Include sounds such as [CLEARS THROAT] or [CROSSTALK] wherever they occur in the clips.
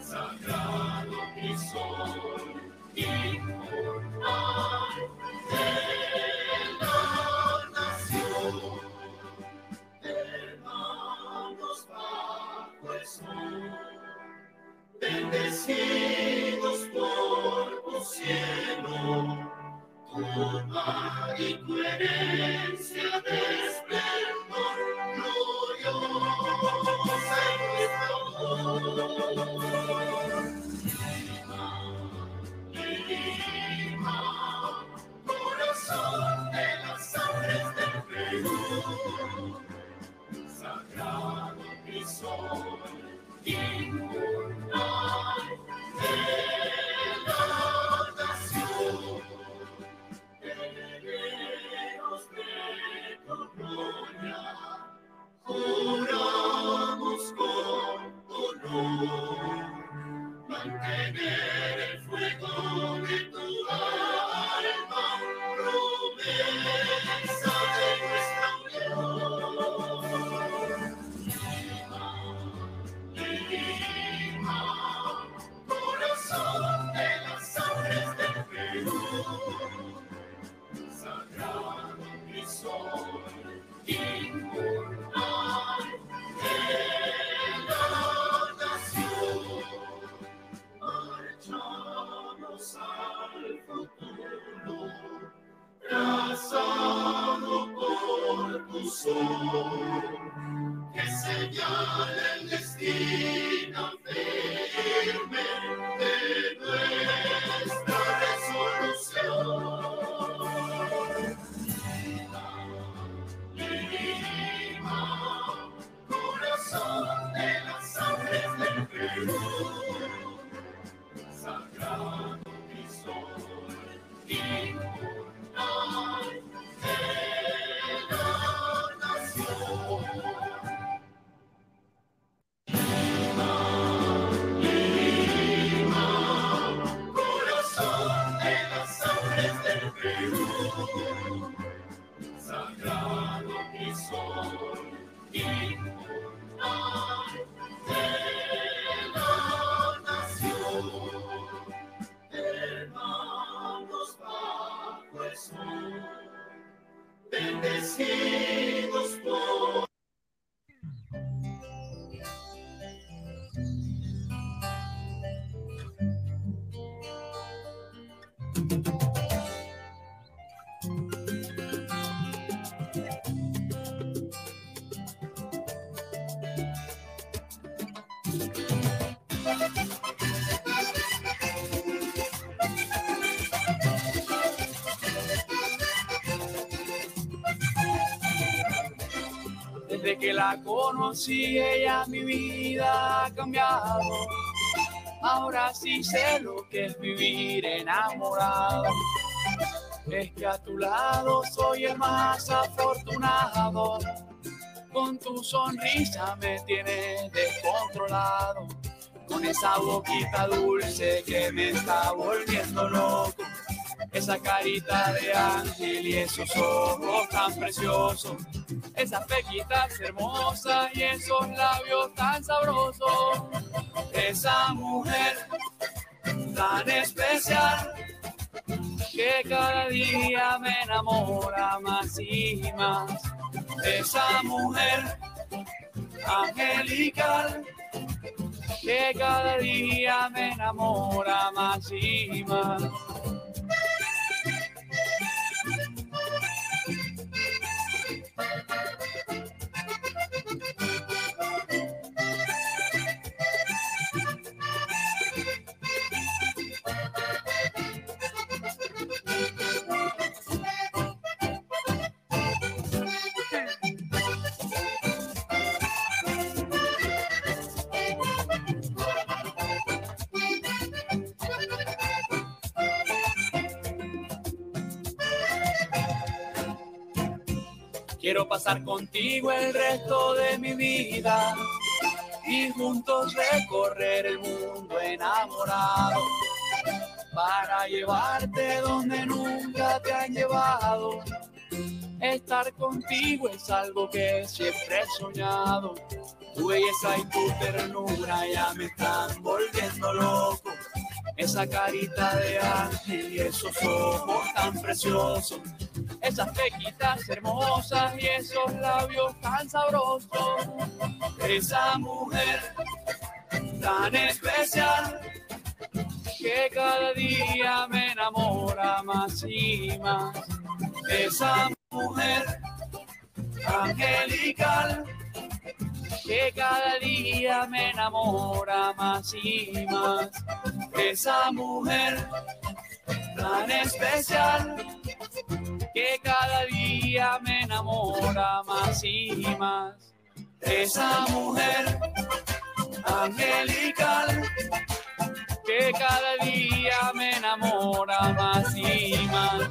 sagrado y sol inmortal de la nación, hermanos bajo el sol, bendecidos por tu cielo, tu mar y tu herencia de y sol conocí, ella mi vida ha cambiado. Ahora sí sé lo que es vivir enamorado. Es que a tu lado soy el más afortunado. Con tu sonrisa me tienes descontrolado. Con esa boquita dulce que me está volviendo loco. Esa carita de ángel y esos ojos tan preciosos. Esas pequitas hermosas y esos labios tan sabrosos. Esa mujer tan especial que cada día me enamora más y más. Esa mujer angelical que cada día me enamora más y más. Pasar contigo el resto de mi vida y juntos recorrer el mundo enamorado para llevarte donde nunca te han llevado. Estar contigo es algo que siempre he soñado. Tu belleza y tu ternura ya me están volviendo loco. Esa carita de ángel y esos ojos tan preciosos. Esas pequitas hermosas y esos labios tan sabrosos. Esa mujer tan especial que cada día me enamora más y más. Esa mujer angelical que cada día me enamora más y más. Esa mujer tan especial que cada día me enamora más y más. Esa mujer angelical que cada día me enamora más y más.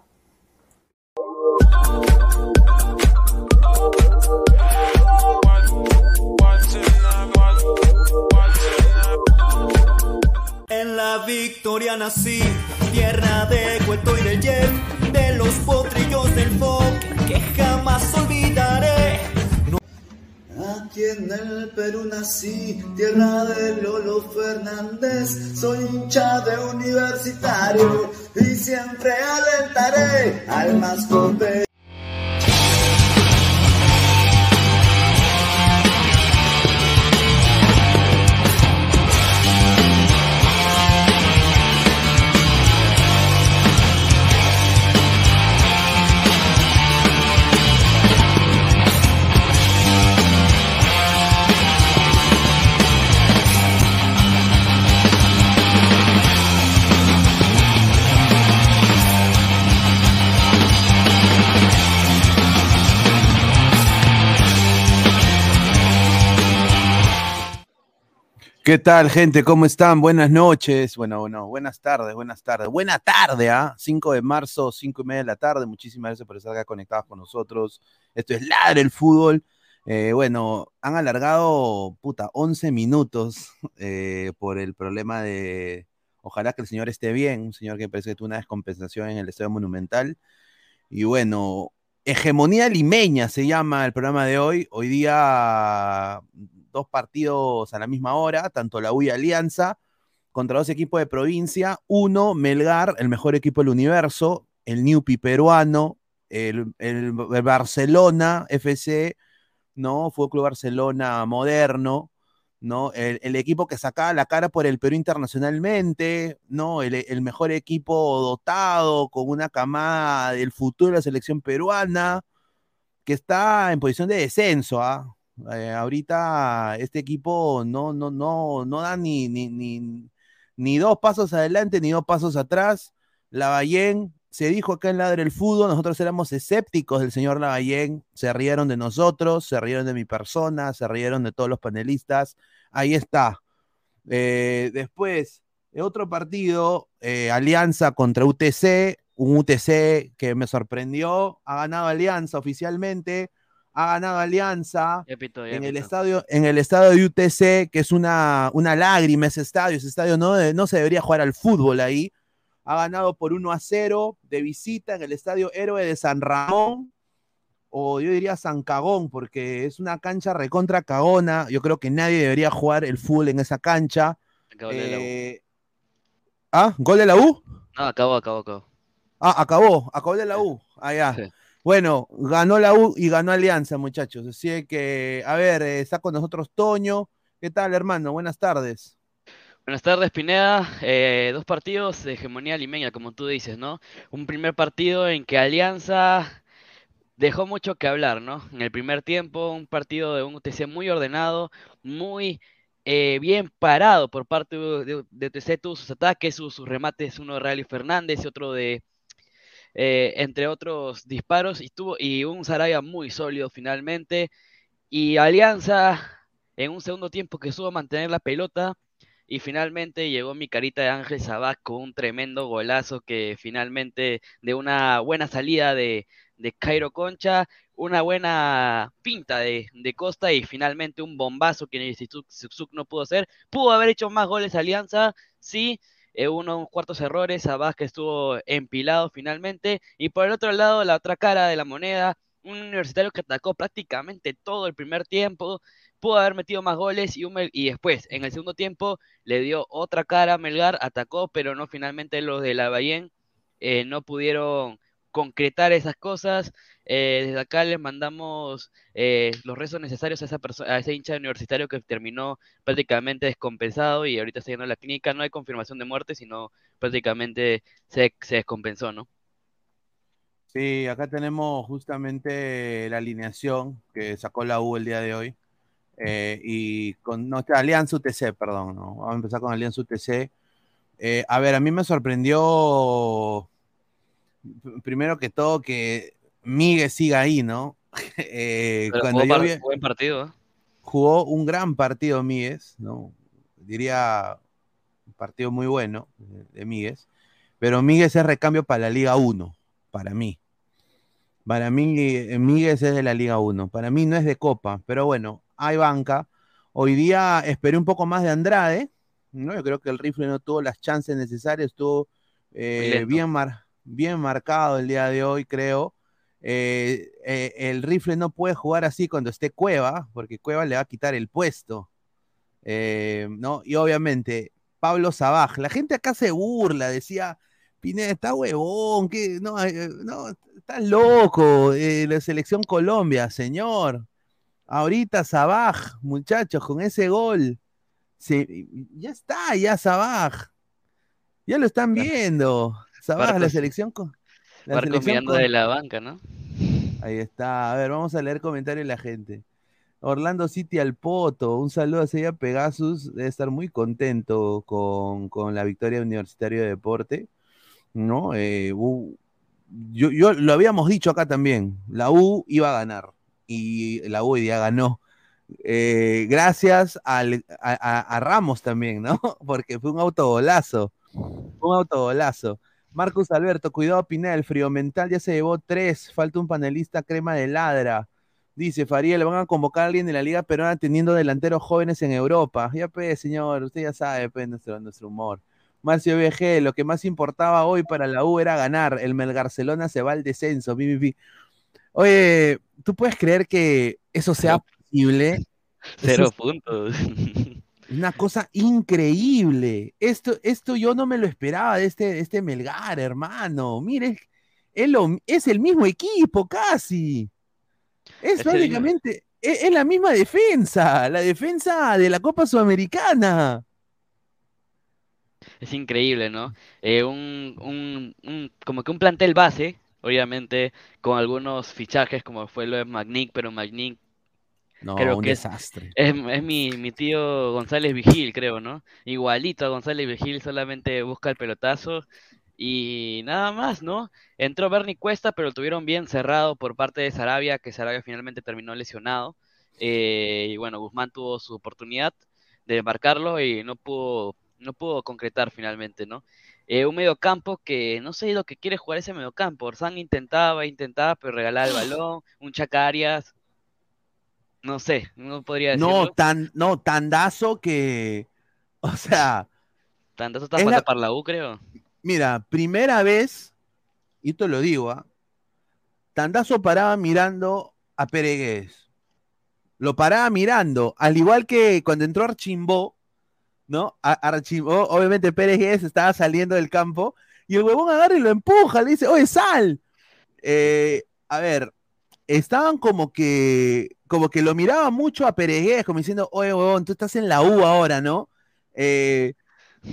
Victoria nací, tierra de cuento y de Jeff, de los potrillos del folk que jamás olvidaré. Aquí en el Perú nací, tierra de Lolo Fernández, soy hincha de universitario y siempre alentaré al mascote. ¿Qué tal, gente? ¿Cómo están? Buenas noches. Bueno, bueno, buenas tardes, buenas tardes. Buena tarde, ¿ah? 5 de marzo, 5 y media de la tarde. Muchísimas gracias por estar acá conectados con nosotros. Esto es Ladre el Fútbol. Eh, bueno, han alargado, puta, 11 minutos eh, por el problema de. Ojalá que el señor esté bien, un señor que parece que tuvo una descompensación en el Estadio Monumental. Y bueno, Hegemonía Limeña se llama el programa de hoy. Hoy día dos partidos a la misma hora, tanto la U Alianza, contra dos equipos de provincia. Uno, Melgar, el mejor equipo del universo, el Newpi peruano, el, el Barcelona FC, ¿no? Fue Club Barcelona moderno, ¿no? El, equipo que sacaba la cara por el Perú internacionalmente, ¿no? El, mejor equipo dotado, con una camada del futuro de la selección peruana, que está en posición de descenso, ¿ah? Ahorita este equipo no, no, no, no da ni, ni, ni, ni dos pasos adelante ni dos pasos atrás. Lavallén se dijo acá en Ladre el Fútbol, nosotros éramos escépticos del señor Lavallén, se rieron de nosotros, se rieron de mi persona, se rieron de todos los panelistas. Ahí está. Eh, después, otro partido, eh, Alianza contra UTC, un UTC que me sorprendió, ha ganado Alianza oficialmente, ha ganado Alianza pito, en el estadio, en el estadio de UTC, que es una, una lágrima ese estadio, ese estadio no, no se debería jugar al fútbol ahí. Ha ganado por 1 a 0 de visita en el estadio Héroe de San Ramón, o yo diría San Cagón, porque es una cancha recontra cagona. Yo creo que nadie debería jugar el fútbol en esa cancha. Acabó. Eh, ¿Ah? ¿Gol de la U? No, acabó, acabó, acabó. Ah, acabó, acabó de la U. Ah, ya. Sí. Bueno, ganó la U y ganó Alianza, muchachos. Así que, a ver, eh, está con nosotros Toño. ¿Qué tal, hermano? Buenas tardes. Buenas tardes, Pineda. Eh, dos partidos de hegemonía limeña, como tú dices, ¿no? Un primer partido en que Alianza dejó mucho que hablar, ¿no? En el primer tiempo, un partido de un UTC muy ordenado, muy eh, bien parado por parte de, de- UTC, tuvo sus ataques, sus, sus remates, uno de Rally Fernández y otro de, eh, entre otros disparos, y, y un Sarabia muy sólido finalmente. Y Alianza, en un segundo tiempo que supo mantener la pelota, y finalmente llegó mi carita de Ángel Sabac con un tremendo golazo que finalmente de una buena salida de, de Cairo Concha, una buena pinta de, de Costa y finalmente un bombazo que Suksuk no pudo hacer. Pudo haber hecho más goles Alianza, sí, eh, unos cuartos errores, Sabac que estuvo empilado finalmente. Y por el otro lado, la otra cara de la moneda, un universitario que atacó prácticamente todo el primer tiempo, pudo haber metido más goles y, y después, en el segundo tiempo, le dio otra cara a Melgar, atacó, pero no finalmente los de la Bahía eh, no pudieron concretar esas cosas. Eh, desde acá les mandamos eh, los rezos necesarios a esa a ese hincha universitario que terminó prácticamente descompensado y ahorita está yendo a la clínica. No hay confirmación de muerte, sino prácticamente se, se descompensó, ¿no? Sí, acá tenemos justamente la alineación que sacó la U el día de hoy. Eh, y con nuestra Alianza UTC, perdón, ¿no? Vamos a empezar con Alianza UTC. A ver, a mí me sorprendió, primero que todo, que Miguel siga ahí, ¿no? [LAUGHS] Eh, Pero cuando jugó yo vi- buen partido, ¿eh? jugó un gran partido Míguez, ¿no? Diría un partido muy bueno de Míguez, pero Míguez es recambio para la Liga 1, para mí. Para mí, eh, Míguez es de la Liga 1, para mí no es de Copa, pero bueno, hay banca. Hoy día esperé un poco más de Andrade, ¿no? Yo creo que el rifle no tuvo las chances necesarias, estuvo eh, bien, mar- bien marcado el día de hoy, creo. Eh, eh, el rifle no puede jugar así cuando esté Cueva, porque Cueva le va a quitar el puesto. Eh, ¿no? Y obviamente, Pablo Sabaj, la gente acá se burla, decía, Pineda, está huevón, que no, no, estás loco, la selección Colombia, señor. Ahorita Sabaj, muchachos, con ese gol, se- ya está, ya Sabaj. Ya lo están viendo. Sabaj, la selección. co- la Marcos selección mirando co- de la banca, ¿no? Ahí está. A ver, vamos a leer comentarios de la gente. Orlando City al Poto. Un saludo a Sella Pegasus. Debe estar muy contento con, con la victoria de Universitario de Deporte. ¿No? Eh, u- yo, yo lo habíamos dicho acá también. La U iba a ganar. Y la U día ganó. Eh, gracias al- a, a- a Ramos también, ¿no? [LAUGHS] Porque fue un autogolazo. Un autogolazo. Marcus Alberto, cuidado Pineda, el frío mental ya se llevó tres, falta un panelista crema de ladra. Dice Fariel, van a convocar a alguien de la Liga Peruana teniendo delanteros jóvenes en Europa. Ya pues, señor, usted ya sabe, pues, nuestro, nuestro humor. Marcio VG, lo que más importaba hoy para la U era ganar. El Melgarcelona se va al descenso. pi, pi. Oye, ¿tú puedes creer que eso sea posible? Cero Eso puntos. es [LAUGHS] una cosa increíble. Esto, esto yo no me lo esperaba de este, este Melgar, hermano. Mire, es, lo- es el mismo equipo casi. Es, prácticamente, es, es la misma defensa, la defensa de la Copa Sudamericana. Es increíble, ¿no? Eh, un, un, un- como que un plantel base, obviamente, con algunos fichajes como fue lo de Magnic, pero Magnic No, Creo un que es- desastre. Es, es mi, mi tío González Vigil, creo, ¿no? Igualito a González Vigil, solamente busca el pelotazo y nada más, ¿no? Entró Bernie Cuesta, pero lo tuvieron bien cerrado por parte de Sarabia, que Sarabia finalmente terminó lesionado. Eh, y bueno, Guzmán tuvo su oportunidad de marcarlo y no pudo, no pudo concretar finalmente, ¿no? Eh, un mediocampo que no sé lo que quiere jugar ese mediocampo. Orsán intentaba, intentaba, pero regalaba el balón, un Chacarias. No sé, no podría decirlo. No, tan, no, tandazo que. [LAUGHS] O sea, Tanto está la- para la U, creo. mira, primera vez, y esto lo digo, ¿ah? Tandazo paraba mirando a Peregués. Lo paraba mirando, al igual que cuando entró Archimbó, ¿no? A- Archimbó, obviamente Peregués estaba saliendo del campo, y el huevón agarra y lo empuja, le dice, oye, sal. Eh, a ver, estaban como que, como que lo miraba mucho a Peregués, como diciendo, oye, huevón, tú estás en la U ahora, ¿no? Eh,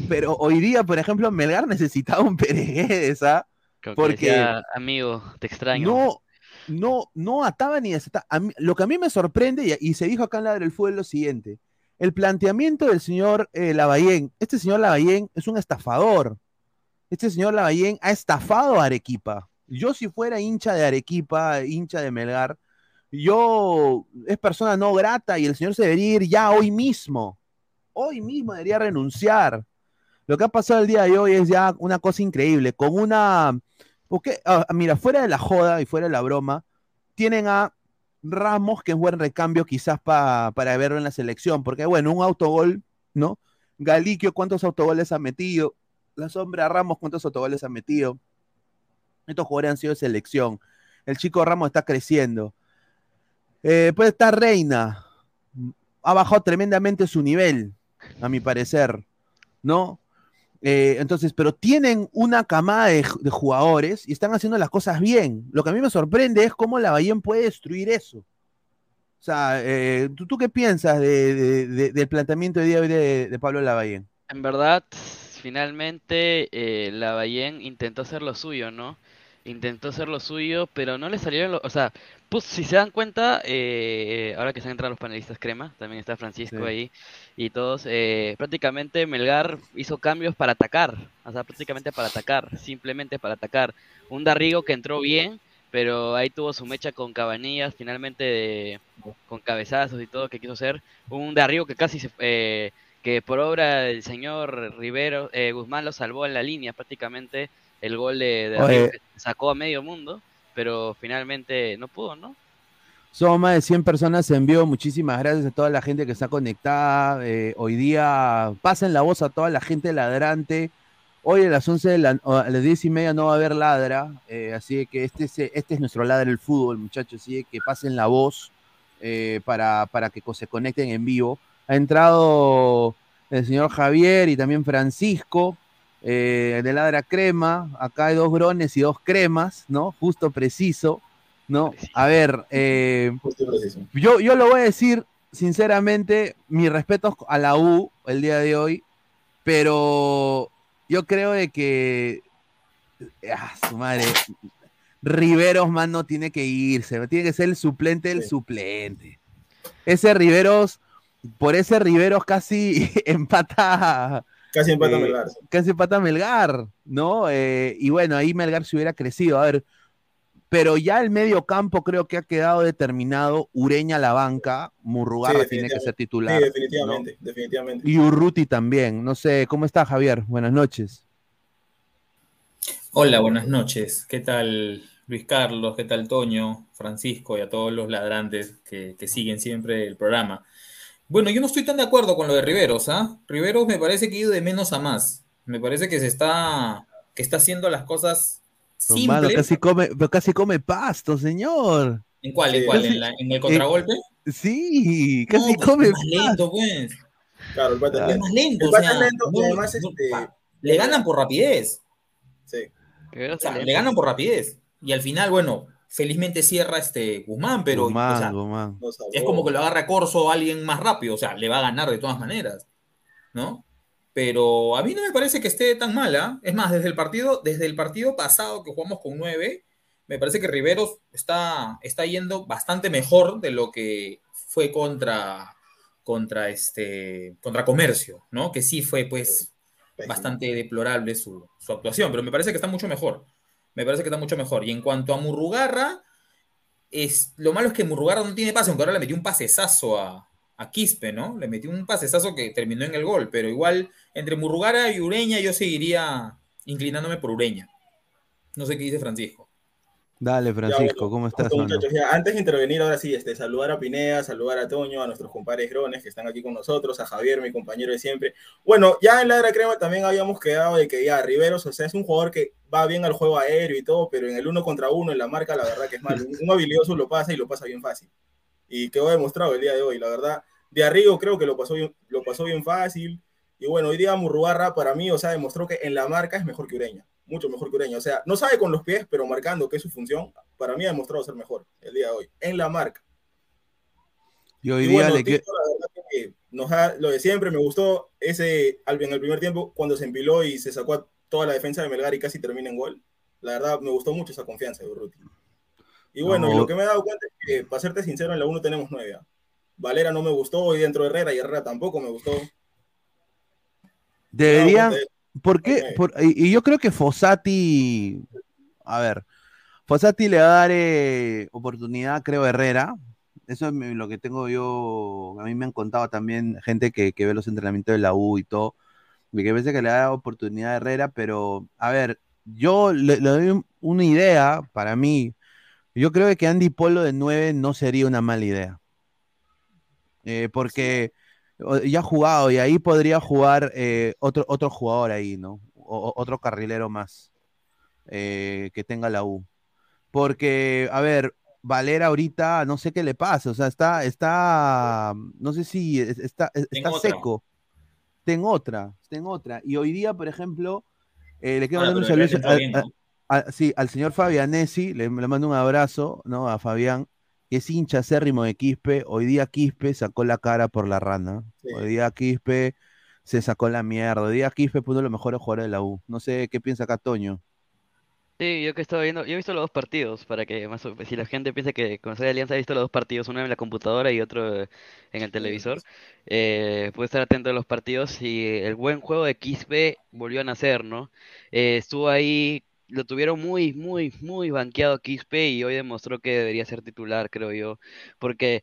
pero hoy día, por ejemplo, Melgar necesitaba un Peregués, ¿ah? Porque decía, amigo, te extraño. no, no, no ataba ni desataba. Mí- lo que a mí me sorprende, y, y se dijo acá en la del fútbol, es lo siguiente. El planteamiento del señor eh, Lavallén, este señor Lavallén es un estafador. Este señor Lavallén ha estafado a Arequipa. Yo si fuera hincha de Arequipa, hincha de Melgar, yo es persona no grata y el señor se debería ir ya hoy mismo. Hoy mismo debería renunciar. Lo que ha pasado el día de hoy es ya una cosa increíble, con una... Porque, ah, mira, fuera de la joda y fuera de la broma, tienen a Ramos, que es buen recambio quizás pa- para verlo en la selección, porque bueno, un autogol, ¿no? Galiquio, ¿cuántos autogoles ha metido? La sombra Ramos, ¿cuántos autogoles ha metido? Estos jugadores han sido de selección. El chico Ramos está creciendo. Eh, puede estar Reina. Ha bajado tremendamente su nivel, a mi parecer, ¿no? Eh, entonces, pero tienen una camada de, jugadores y están haciendo las cosas bien. Lo que a mí me sorprende es cómo la Bahía puede destruir eso. O sea, eh, ¿tú, qué piensas de- de- de- del planteamiento de día hoy de Pablo Lavallén? En verdad, finalmente eh, Lavallén intentó hacer lo suyo, ¿no? Intentó hacer lo suyo, pero no le salieron los... O sea, pues, si se dan cuenta, eh, ahora que se han entrado los panelistas crema, también está Francisco Sí. ahí y todos, eh, prácticamente Melgar hizo cambios para atacar, o sea, prácticamente para atacar, simplemente para atacar. Un Darrigo que entró bien, pero ahí tuvo su mecha con Cabanillas, finalmente de- con cabezazos y todo que quiso hacer. Un Darrigo que casi se... eh, que por obra del señor Rivero, eh, Guzmán lo salvó en la línea prácticamente el gol de, de Oye. Arriba que sacó a medio mundo, pero finalmente no pudo, ¿no? Somos más de 100 personas en vivo. Muchísimas gracias a toda la gente que está conectada. Eh, hoy día pasen la voz a toda la gente ladrante. Hoy a las 11 de la, a las 10 y media no va a haber ladra. eh, así que este es, este es nuestro ladra del fútbol, muchachos. Así que pasen la voz eh, para, para que se conecten en vivo. Ha entrado el señor Javier y también Francisco eh, de Ladra Crema. Acá hay dos grones y dos cremas, ¿no? Justo preciso, ¿no? A ver, eh, Justo y preciso. yo, yo lo voy a decir sinceramente, mis respetos a la U el día de hoy, pero yo creo de que, ah, su madre, Riveros, mano, tiene que irse, tiene que ser el suplente del suplente. Ese Riveros, por ese Riveros casi [LAUGHS] empata. Casi empata eh, Melgar. Casi empata Melgar, ¿no? Eh, y bueno, ahí Melgar se hubiera crecido. A ver, pero ya el medio campo creo que ha quedado determinado. Ureña a la banca, Murrugarra Sí, tiene que ser titular. Sí, definitivamente, definitivamente. Y Urruti también. No sé, ¿cómo está Javier? Buenas noches. Hola, buenas noches. ¿Qué tal Luis Carlos? ¿Qué tal Toño, Francisco y a todos los ladrantes que, que siguen siempre el programa? Bueno, yo no estoy tan de acuerdo con lo de Riveros, ¿ah? Riveros me parece que ha ido de menos a más. Me parece que se está, que está haciendo las cosas Hermano, simples. casi come, pero casi come pasto, señor. ¿En cuál? ¿En cuál? Casi- ¿En, la- en el contragolpe? Sí, casi No, pues, come es más lento, pues. Claro, el pata. Es más lento, El o sea, lento no- además, este- le ganan por rapidez. Sí. O sea, le ganan por rapidez. Y al final, bueno, felizmente cierra este Guzmán, pero o Guzmán, sea, Guzmán. Nos salvó. es como que lo agarra Corso a alguien más rápido, o sea, le va a ganar de todas maneras, ¿no? Pero a mí no me parece que esté tan mala. Es más, desde el partido, desde el partido pasado que jugamos con 9, me parece que Riveros está, está yendo bastante mejor de lo que fue contra, contra, este, contra Comercio, ¿no? Que sí fue, pues, bastante deplorable su, su actuación, pero me parece que está mucho mejor. Me parece que está mucho mejor. Y en cuanto a Murrugarra, es, lo malo es que Murrugarra no tiene pase, aunque ahora le metió un pasesazo a, a Quispe, ¿no? Le metió un pasesazo que terminó en el gol, pero igual entre Murrugarra y Ureña yo seguiría inclinándome por Ureña. No sé qué dice Francisco. Dale, Francisco, ¿cómo estás? Listo, mano? muchachos, ya, antes de intervenir, ahora sí, este, saludar a Pineda, saludar a Toño, a nuestros compadres grones que están aquí con nosotros, a Javier, mi compañero de siempre. Bueno, ya en la era crema también habíamos quedado de que ya Riveros, o sea, es un jugador que va bien al juego aéreo y todo, pero en el uno contra uno, en la marca, la verdad que es malo. Un habilidoso lo pasa y lo pasa bien fácil. Y quedó demostrado el día de hoy, la verdad. De Arrigo creo que lo pasó bien, lo pasó bien fácil. Y bueno, hoy día Murrugarra para mí, o sea, demostró que en la marca es mejor que Ureña mucho mejor que Ureña. O sea, no sabe con los pies, pero marcando que es su función, para mí ha demostrado ser mejor el día de hoy, en la marca. Y hoy Y día bueno, le Tito, la verdad que nos ha- lo de siempre, me gustó ese en el primer tiempo cuando se empiló y se sacó a toda la defensa de Melgar y casi termina en gol. La verdad, me gustó mucho esa confianza de Urruti. Y bueno, No. y lo que me he dado cuenta es que, para serte sincero, en la 1 tenemos 9. ¿ah? Valera no me gustó y dentro de Herrera y Herrera tampoco me gustó. Me cuenta ¿por qué? Por- y, y yo creo que Fossati, a ver, Fossati le va a dar eh, oportunidad, creo, a Herrera. Eso es lo que tengo yo, a mí me han contado también gente que, que ve los entrenamientos de la U y todo, y que parece que le da oportunidad a Herrera, pero, a ver, yo le, le doy un- una idea para mí. Yo creo que Andy Polo de 9 no sería una mala idea. Eh, porque ya ha jugado y ahí podría jugar eh, otro, otro jugador ahí, ¿no? O- otro carrilero más eh, que tenga la U. Porque, a ver, Valera ahorita no sé qué le pasa, o sea, está, está, no sé si es- está, es- está otra. seco. Ten otra, ten otra. Y hoy día, por ejemplo, eh, le quiero Ah, mandar un saludo sí, al señor Fabianesi, le, le mando un abrazo, ¿no? A Fabián, que es hincha acérrimo de Quispe. Hoy día Quispe sacó la cara por la rana. Hoy día Quispe se sacó la mierda. Hoy día Quispe puso los mejores jugadores de la U. No sé qué piensa acá Toño. Sí, yo que estaba viendo, yo he visto los dos partidos, para que más o- si la gente piensa que con de Alianza ha visto los dos partidos, uno en la computadora y otro en el televisor, eh, puede estar atento a los partidos y el buen juego de Quispe volvió a nacer, ¿no? Eh, estuvo ahí, lo tuvieron muy, muy, muy banqueado a Quispe y hoy demostró que debería ser titular, creo yo, porque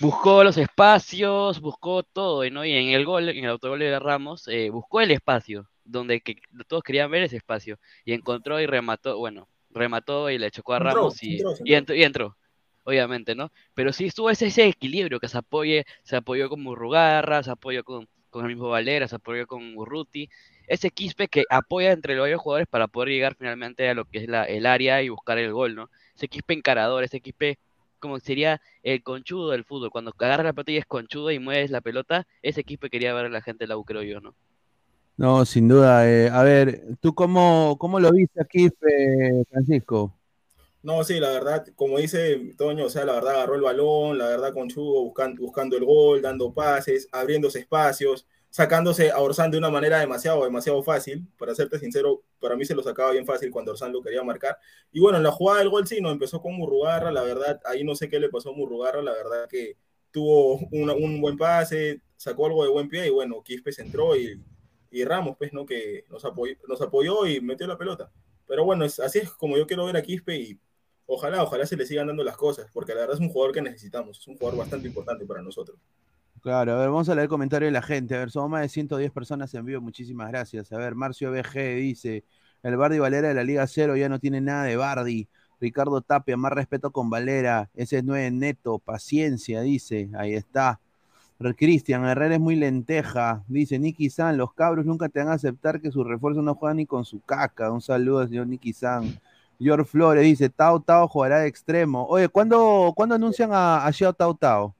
buscó los espacios, buscó todo, ¿no? Y en el gol, en el autogol de Ramos, eh, buscó el espacio, donde que todos querían ver ese espacio, y encontró y remató, bueno, remató y le chocó a Entró, Ramos y, entró, y entró, y entró, obviamente, ¿no? Pero sí estuvo ese, ese equilibrio, que se apoye, se apoyó con Murrugarra, se apoyó con, con el mismo Valera, se apoyó con Urruti, ese quispe que apoya entre los varios jugadores para poder llegar finalmente a lo que es la, el área y buscar el gol, ¿no? Ese quispe encarador, ese quispe como sería el conchudo del fútbol, cuando agarra la pelota y es conchudo y mueves la pelota, ese quispe quería ver a la gente de la U, creo yo, ¿no? No, sin duda. eh, a ver, ¿tú cómo, cómo lo viste aquí, Fe- Francisco? No, sí, la verdad, como dice Toño, o sea, la verdad agarró el balón, la verdad con Chugo buscando, buscando el gol, dando pases, abriéndose espacios, sacándose a Orsán de una manera demasiado, demasiado fácil. Para serte sincero, para mí se lo sacaba bien fácil cuando Orsán lo quería marcar. Y bueno, en la jugada del gol sí, no empezó con Murrugarra, la verdad, ahí no sé qué le pasó a Murrugarra, la verdad que tuvo una- un buen pase, sacó algo de buen pie y bueno, Quispe entró y, y Ramos, pues, ¿no? Que nos apoyó, nos apoyó y metió la pelota. Pero bueno, es, así es como yo quiero ver a Quispe y ojalá, ojalá se le sigan dando las cosas, porque la verdad es un jugador que necesitamos, es un jugador bastante importante para nosotros. Claro, a ver, vamos a leer comentarios de la gente. A ver, somos más de 110 personas en vivo, muchísimas gracias. A ver, Marcio BG dice, el Bardi Valera de la Liga Cero ya no tiene nada de Bardi. Ricardo Tapia, más respeto con Valera. Ese es 9 neto, paciencia, dice. Ahí está. Cristian Herrera es muy lenteja. Dice Nicky San, los cabros nunca te van a aceptar que su refuerzo no juega ni con su caca. Un saludo al señor Nicky San. George Flores dice, Tao Tao jugará de extremo. Oye, ¿cuándo, ¿cuándo anuncian a, a Xiao Tao Tao?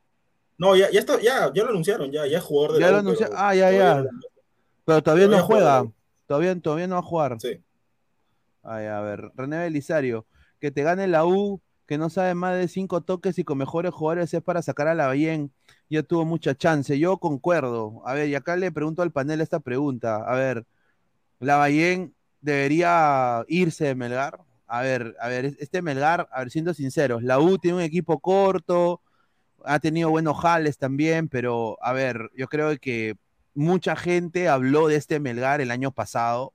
No, ya, ya, está, ya, ya lo anunciaron, ya, ya es jugador de Ya la lo U, anunció. pero Ah, ya, ya. Pero todavía no juega. Todavía, todavía no va a jugar. Sí. Ay, a ver. René Belisario. Que te gane la U, que no sabe más de cinco toques y con mejores jugadores es para sacar a la Bayén. Ya tuvo mucha chance. Yo concuerdo. A ver, y acá le pregunto al panel esta pregunta. A ver, ¿la Bayén debería irse de Melgar? A ver, a ver, este Melgar, a ver, siendo sinceros, la U tiene un equipo corto, ha tenido buenos jales también, pero a ver, yo creo que mucha gente habló de este Melgar el año pasado,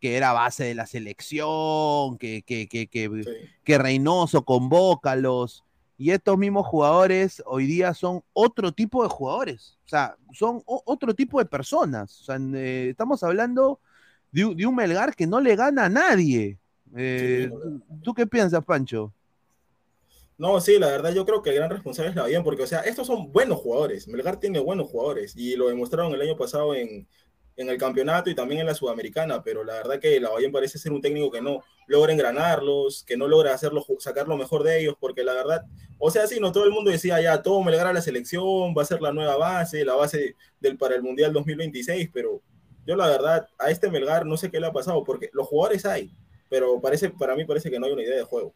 que era base de la selección, que, que, que, que, que Reynoso convócalos. Y estos mismos jugadores hoy día son otro tipo de jugadores, o sea, son otro tipo de personas. O sea, eh, estamos hablando de, un- de un Melgar que no le gana a nadie. Eh, ¿Tú qué piensas, Pancho? No, sí, la verdad yo creo que el gran responsable es la bien, porque, o sea, estos son buenos jugadores. Melgar tiene buenos jugadores y lo demostraron el año pasado en, en el campeonato y también en la Sudamericana, pero la verdad que la Bahía parece ser un técnico que no logra engranarlos, que no logra hacerlo, sacar lo mejor de ellos, porque la verdad, o sea, sí, no todo el mundo decía ya, todo Melgar a la selección, va a ser la nueva base, la base del para el Mundial 2026, pero yo la verdad, a este Melgar no sé qué le ha pasado, porque los jugadores hay, pero parece, para mí parece que no hay una idea de juego,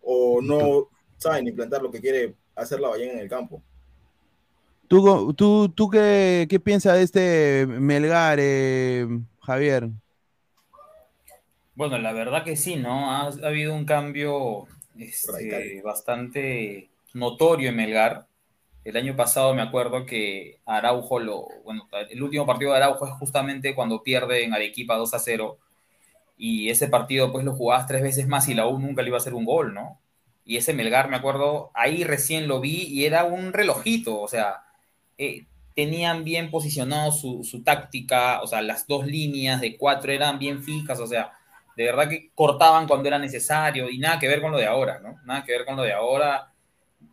o no saben implantar lo que quiere hacer la Bahía en el campo. ¿Tú, tú, tú qué, qué piensas de este Melgar, eh, Javier? Bueno, la verdad que sí, ¿no? Ha, ha habido un cambio este, bastante notorio en Melgar. El año pasado me acuerdo que Araujo lo, bueno, el último partido de Araujo es justamente cuando pierde en Arequipa 2 a 0 y ese partido pues lo jugabas tres veces más y la U nunca le iba a hacer un gol, ¿no? Y ese Melgar, me acuerdo, ahí recién lo vi y era un relojito, o sea, eh, tenían bien posicionado su, su táctica, o sea, las dos líneas de cuatro eran bien fijas, o sea, de verdad que cortaban cuando era necesario y nada que ver con lo de ahora, ¿no? Nada que ver con lo de ahora.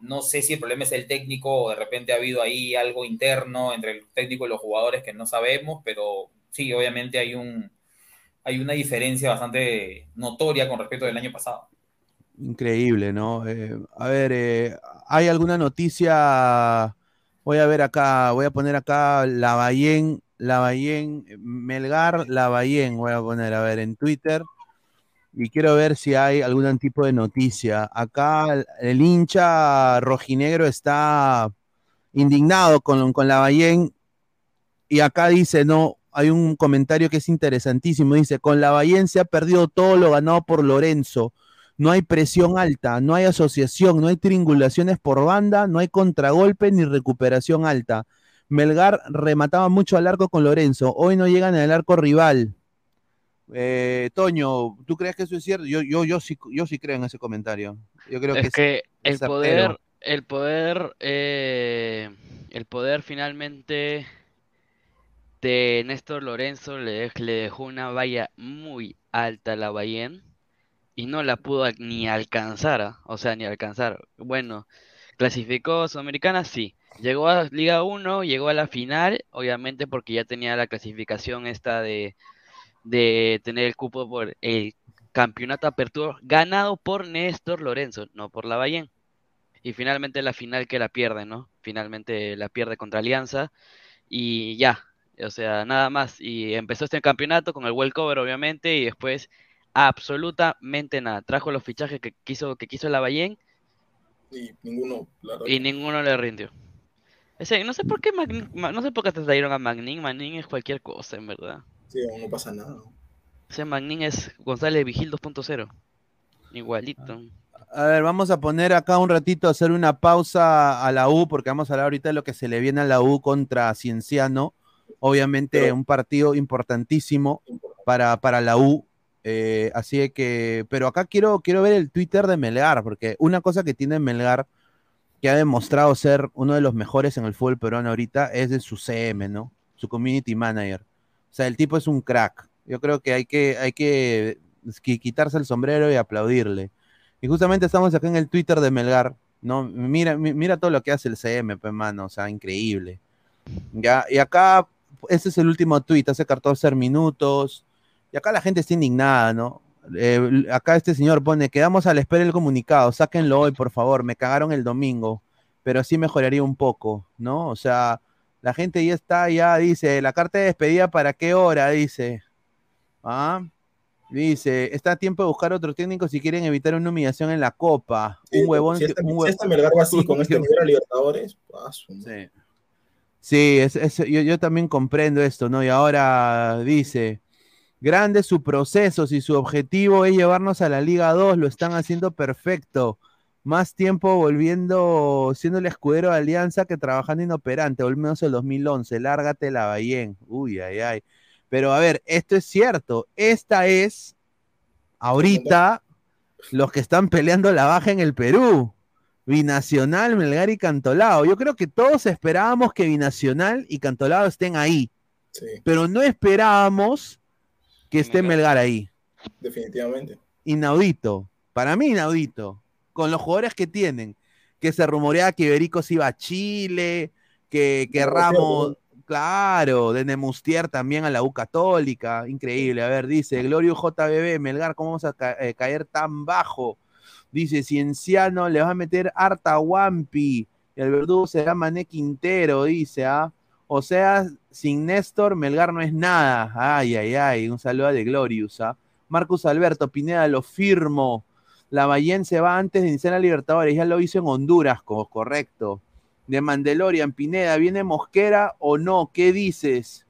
No sé si el problema es el técnico o de repente ha habido ahí algo interno entre el técnico y los jugadores que no sabemos, pero sí, obviamente hay un hay una diferencia bastante notoria con respecto del año pasado. Increíble, ¿no? Eh, a ver, eh, ¿hay alguna noticia? Voy a ver acá, voy a poner acá Lavallén, Lavallén, Melgar, Lavallén, voy a poner, a ver, en Twitter. Y quiero ver si hay algún tipo de noticia. Acá el, el hincha rojinegro está indignado con, con Lavallén. Y acá dice, no, hay un comentario que es interesantísimo. Dice, con Lavallén se ha perdido todo lo ganado por Lorenzo no hay presión alta, no hay asociación, no hay triangulaciones por banda, no hay contragolpe ni recuperación alta. Melgar remataba mucho al arco con Lorenzo, hoy no llegan al arco rival. Eh, Toño, ¿tú crees que eso es cierto? Yo, yo, yo, sí, yo sí creo en ese comentario. Yo creo es que, que es el poder, el poder, eh, el poder finalmente de Néstor Lorenzo le dejó una valla muy alta a la Bayern y no la pudo ni alcanzar, ¿ah? o sea, ni alcanzar. Bueno, clasificó Sudamericana, sí. Llegó a Liga 1, llegó a la final, obviamente porque ya tenía la clasificación esta de, de tener el cupo por el campeonato apertura ganado por Néstor Lorenzo, no por la Bayern. Y finalmente la final que la pierde, ¿no? Finalmente la pierde contra Alianza y ya, o sea, nada más. Y empezó este campeonato con el World Cover, obviamente, y después absolutamente nada. Trajo los fichajes que quiso, que quiso la Bayern Y ninguno, la y ninguno le rindió. Ese, no sé por qué Magnin- Ma- no sé por qué te trajeron a Magnin, Magnin es cualquier cosa, en verdad. Sí, no pasa nada. Ese Magnin es González Vigil 2.0. Igualito. A ver, vamos a poner acá un ratito, hacer una pausa a la U, porque vamos a hablar ahorita de lo que se le viene a la U contra Cienciano. Obviamente, un partido importantísimo para, para la U. eh, así que, pero acá quiero, quiero ver el Twitter de Melgar, porque una cosa que tiene Melgar, que ha demostrado ser uno de los mejores en el fútbol peruano ahorita, es de su CM, ¿no? Su community manager. O sea, el tipo es un crack. Yo creo que hay que, hay que qui- quitarse el sombrero y aplaudirle. Y justamente estamos acá en el Twitter de Melgar, ¿no? Mira, mi- mira todo lo que hace el CM, pues, mano, o sea, increíble. Ya, y acá, este es el último tweet, hace 14 minutos, y acá la gente está indignada, ¿no? Eh, acá este señor pone, quedamos a la espera del comunicado, sáquenlo hoy, por favor, me cagaron el domingo, pero sí mejoraría un poco, ¿no? O sea, la gente ya está, ya dice, la carta de despedida, ¿para qué hora? Dice, ¿ah? Dice, está a tiempo de buscar otro técnico si quieren evitar una humillación en la Copa. Sí, un huevón. si este, un si hue- Melgar va así con este [LAUGHS] nivel a Libertadores, paso. Sí. Sí, es, es- yo, yo también comprendo esto, ¿no? Y ahora dice, grande su proceso, si su objetivo es llevarnos a la Liga 2, lo están haciendo perfecto. más tiempo volviendo, siendo el escudero de Alianza que trabajando inoperante, o al menos el 2011. Lárgate la Bahía. Uy, ay, ay. Pero a ver, esto es cierto. Esta es, ahorita, los que están peleando la baja en el Perú. Binacional, Melgar y Cantolao. Yo creo que todos esperábamos que Binacional y Cantolao estén ahí. Sí, Pero no esperábamos que esté Melgar ahí. definitivamente. Inaudito. Para mí, inaudito. Con los jugadores que tienen. Que se rumoreaba que Iberico se iba a Chile, que, que No, Ramos, claro, de Nemustier también a la U Católica. Increíble. A ver, dice Glorio JBB, Melgar, ¿cómo vamos a ca- eh, caer tan bajo? Dice Cienciano, le va a meter harta Wampi. El verdugo será Mané Quintero, dice, ¿ah? O sea, sin Néstor, Melgar no es nada. Ay, ay, ay. Un saludo de Glorious, ¿ah? Marcus Alberto Pineda, lo firmo. La Bayén se va antes de iniciar la Libertadores, ya lo hizo en Honduras, como correcto. De Mandalorian, Pineda, ¿viene Mosquera o no? ¿Qué dices?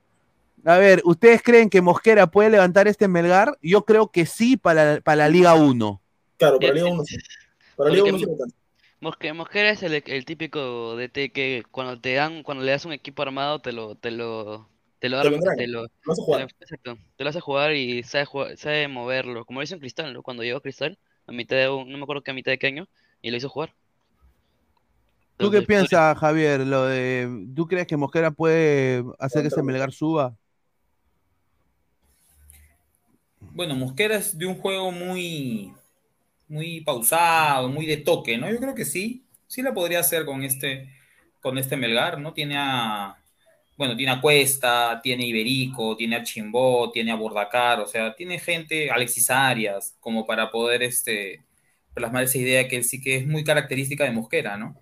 A ver, ¿ustedes creen que Mosquera puede levantar este Melgar? Yo creo que sí para, para la Liga 1. Claro, para Liga 1 sí. Para Liga Porque 1 sí me alcanza. Mosque- Mosquera es el, el típico DT que cuando te dan, cuando le das un equipo armado, te lo, te lo, te lo Te arma- te lo, lo hace jugar. exacto, te lo hace jugar y sabe jugar- sabe moverlo, como lo hizo en Cristal, ¿no? Cuando llegó a Cristal, a mitad de un- no me acuerdo que a mitad de qué año, y lo hizo jugar. ¿Tú qué piensas, Javier? Lo de, ¿Tú crees que Mosquera puede hacer que ese Melgar suba? Bueno, Mosquera es de un juego muy, muy pausado, muy de toque, ¿no? Yo creo que sí, sí la podría hacer con este, con este Melgar, ¿no? Tiene a, bueno, tiene a Cuesta, tiene a Iberico, tiene a Chimbó, tiene a Bordacar, o sea, tiene gente, Alexis Arias, como para poder, este, plasmar esa idea que sí que es muy característica de Mosquera, ¿no?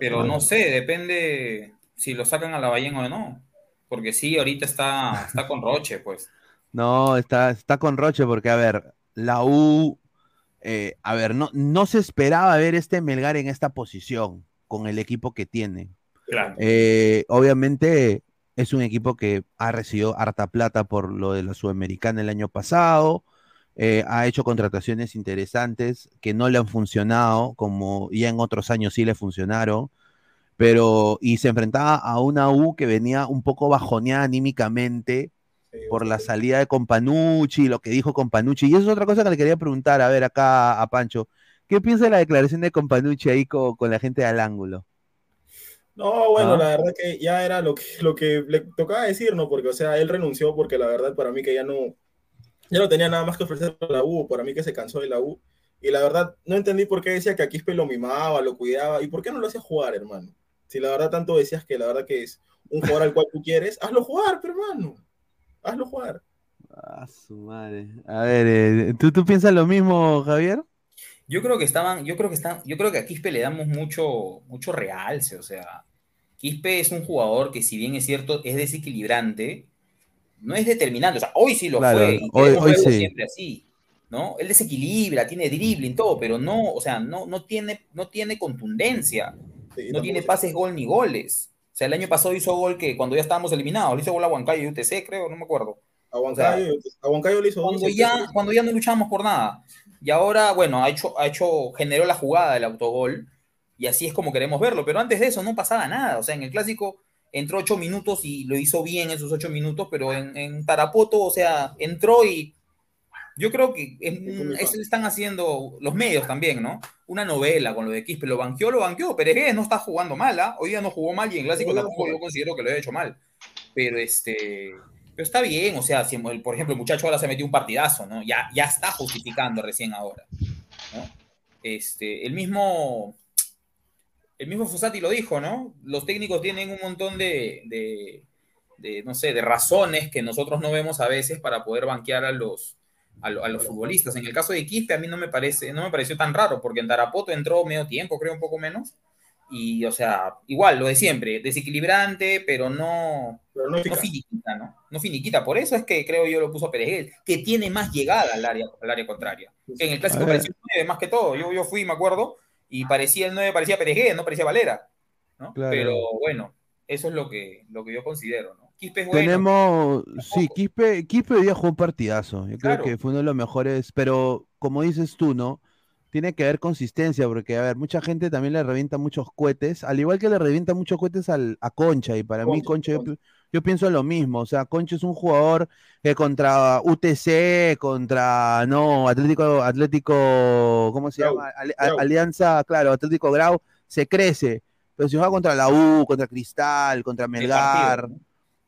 Pero no sé, depende si lo sacan a la ballena o no, porque sí, ahorita está, está con Roche, pues. [LAUGHS] No, está, está con Roche porque, a ver, la U, eh, a ver, no, no se esperaba ver este Melgar en esta posición con el equipo que tiene. Claro. Eh, obviamente es un equipo que ha recibido harta plata por lo de la Sudamericana el año pasado, eh, ha hecho contrataciones interesantes que no le han funcionado, como ya en otros años sí le funcionaron, pero y se enfrentaba a una U que venía un poco bajoneada anímicamente por la salida de Companucci, lo que dijo Companucci, y eso es otra cosa que le quería preguntar, a ver, acá a Pancho, ¿qué piensa de la declaración de Companucci ahí co- con, la gente del ángulo? No, bueno, Ah. la verdad que ya era lo que, lo que le tocaba decir, ¿no? Porque, o sea, él renunció porque la verdad para mí que ya no, ya no tenía nada más que ofrecer a la U, para mí que se cansó de la U. Y la verdad no entendí por qué decía que a Quispe lo mimaba, lo cuidaba, y por qué no lo hacía jugar, hermano. Si la verdad tanto decías que la verdad que es un jugador al cual tú quieres, hazlo jugar, pero hermano. Hazlo jugar. Ah, su madre. A ver, eh, ¿tú, ¿tú piensas lo mismo, Javier? Yo creo que estaban, yo creo que están, yo creo que a Quispe le damos mucho, mucho realce, o sea, Quispe es un jugador que si bien es cierto, es desequilibrante, no es determinante, o sea, hoy sí lo Claro, fue, y hoy- hoy verlo sí. siempre así, ¿no? Él desequilibra, tiene dribbling, todo, pero no, o sea, no, no tiene, no tiene contundencia, no tiene pases gol ni goles. O sea, el año pasado hizo gol que cuando ya estábamos eliminados, le hizo gol a Huancayo y UTC, creo, no me acuerdo. A Huancayo, a Huancayo le hizo dos, cuando ya, cuando ya no luchamos por nada. Y ahora, bueno, ha hecho, ha hecho, generó la jugada del autogol, y así es como queremos verlo. Pero antes de eso no pasaba nada. O sea, en el clásico entró ocho minutos y lo hizo bien esos ocho minutos, pero en, en Tarapoto, o sea, entró y yo creo que es- eso están haciendo los medios también, ¿no? Una novela con lo de Quispe, lo banqueó, lo banqueó. Pérez no está jugando mal, ¿ah? Hoy día no jugó mal y en clásico No, tampoco yo considero que lo haya hecho mal. Pero este. Pero está bien, o sea, si, por ejemplo, el muchacho ahora se metió un partidazo, ¿no? Ya, ya está justificando recién ahora. ¿no? Este, el mismo. El mismo lo dijo, ¿no? Los técnicos tienen un montón de, de, de, no sé, de razones que nosotros no vemos a veces para poder banquear a los, a, lo- a los futbolistas. En el caso de Quispe a mí no me parece, no me pareció tan raro, porque en Tarapoto entró medio tiempo, creo un poco menos. Y, o sea, igual, lo de siempre, desequilibrante, pero no, Pero no no finiquita, ¿no? No finiquita. Por eso es que creo yo lo puso Perejel, que tiene más llegada al área, al área contraria. En el clásico parecía un 9 más que todo. Yo, yo fui, me acuerdo, y parecía el 9, parecía Perejel, no parecía Valera. ¿no? Claro. Pero bueno, eso es lo que, lo que yo considero, ¿no? Quispe es bueno. Tenemos, sí, Quispe, Quispe hoy día jugó un partidazo. Yo creo que fue uno de los mejores, pero como dices tú, ¿no? tiene que haber consistencia, porque, a ver, mucha gente también le revienta muchos cohetes, al igual que le revienta muchos cohetes al, a Concha, y para mí Concha, yo, yo pienso lo mismo, o sea, Concha es un jugador que contra UTC, contra, no, Atlético, Atlético, ¿cómo se Grau, llama? Grau. Alianza, claro, Atlético Grau, se crece, pero si juega contra la U, contra Cristal, contra Melgar,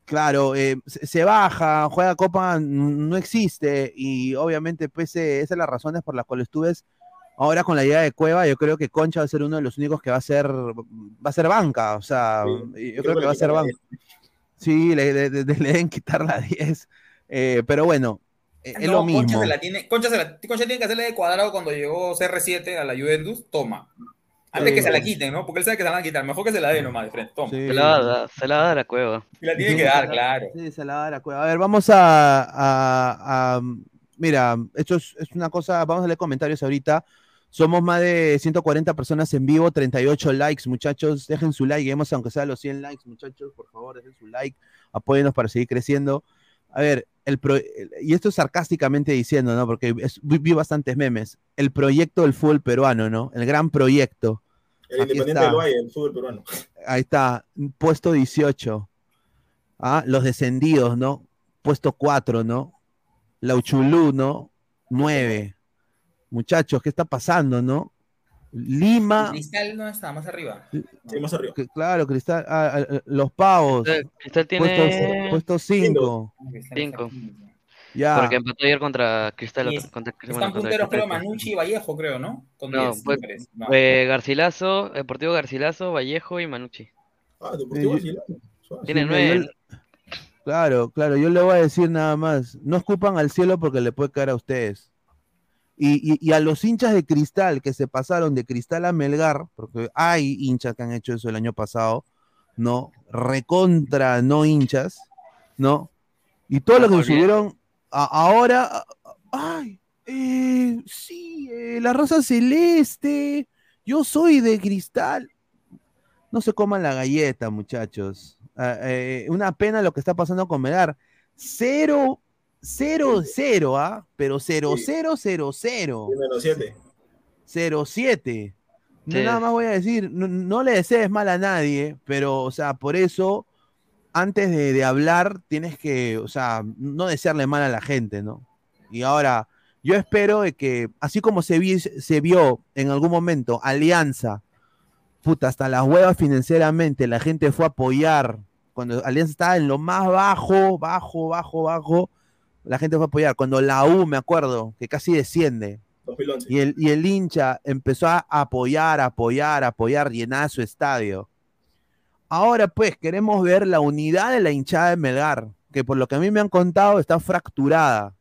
Claro, eh, se, baja, juega Copa, no existe, y obviamente, pese, esas son las razones por las cuales tú ves ahora con la llegada de Cueva, yo creo que Concha va a ser uno de los únicos que va a ser, va a ser banca, o sea, Sí, yo creo creo que que va a ser banca. Sí, le, le- le- [LAUGHS] le deben quitar la 10, eh, pero bueno, eh, es No, lo Concha mismo. se la tiene, Concha, se la- Concha tiene que hacerle de cuadrado cuando llegó CR7 a la Juventus, toma. Antes que se la quiten, ¿no? Porque él sabe que se la van a quitar. Mejor que se la dé nomás de frente. Toma. Sí. Se la va a dar, se la va a dar a Cueva. Y la tiene que dar, la- claro. Sí, se la va a dar a Cueva. A ver, vamos a, a- a- Mira, esto es, es una cosa. Vamos a leer comentarios ahorita. Somos más de 140 personas en vivo, 38 likes, muchachos. Dejen su like, lleguemos aunque sea los 100 likes, muchachos. Por favor, dejen su like. Apóyenos para seguir creciendo. A ver, el pro- y esto es sarcásticamente diciendo, ¿no? Porque es- vi, vi bastantes memes. El proyecto del fútbol peruano, ¿no? El gran proyecto. El Aquí Independiente está. del Valle, el fútbol peruano. Ahí está, puesto 18. Ah, los descendidos, ¿no? Puesto 4, ¿no? Lauchulú, ¿no? 9. Muchachos, ¿qué está pasando, no? Lima, Cristal no está más arriba. Sí, más arriba. que- claro, Cristal, ah, ah, ah, los pavos, Cristal- tiene puesto 5. cinco. Ya. Porque empató ayer contra Cristal. Otra- contra, bueno, Están contra punteros, creo. Manucci y Vallejo, creo, ¿no? Con No, 10, pues. No. eh, Garcilaso, Deportivo Garcilaso, Vallejo y Manucci. Ah, Deportivo Eh, Garcilaso. Tiene Sí, nueve. Claro, claro, yo le voy a decir nada más, no escupan al cielo porque le puede caer a ustedes. Y, y- y a los hinchas de Cristal que se pasaron de Cristal a Melgar, porque hay hinchas que han hecho eso el año pasado, ¿no? Recontra no hinchas, ¿no? Y todo lo que subieron a- ahora, ay, eh, sí, eh, la raza celeste, yo soy de Cristal. No se coman la galleta, muchachos. Ah, eh, una pena lo que está pasando con Melgar. Cero, cero, cero, ¿ah? Pero cero, Sí. cero, cero, cero. Y menos 7. Cero, siete. No, Sí. Nada más voy a decir, no, no le desees mal a nadie, pero, o sea, por eso, antes de, de hablar, tienes que, o sea, no desearle mal a la gente, ¿no? Y ahora, yo espero de que, así como se, vi- se vio en algún momento, Alianza, puta, hasta las huevas financieramente, la gente fue a apoyar, cuando Alianza estaba en lo más bajo, bajo, bajo, bajo, la gente fue a apoyar. Cuando la U, me acuerdo, que casi desciende, 2011. y el, y el hincha empezó a apoyar, apoyar, apoyar, llenar su estadio. Ahora pues queremos ver la unidad de la hinchada de Melgar, que por lo que a mí me han contado está fracturada.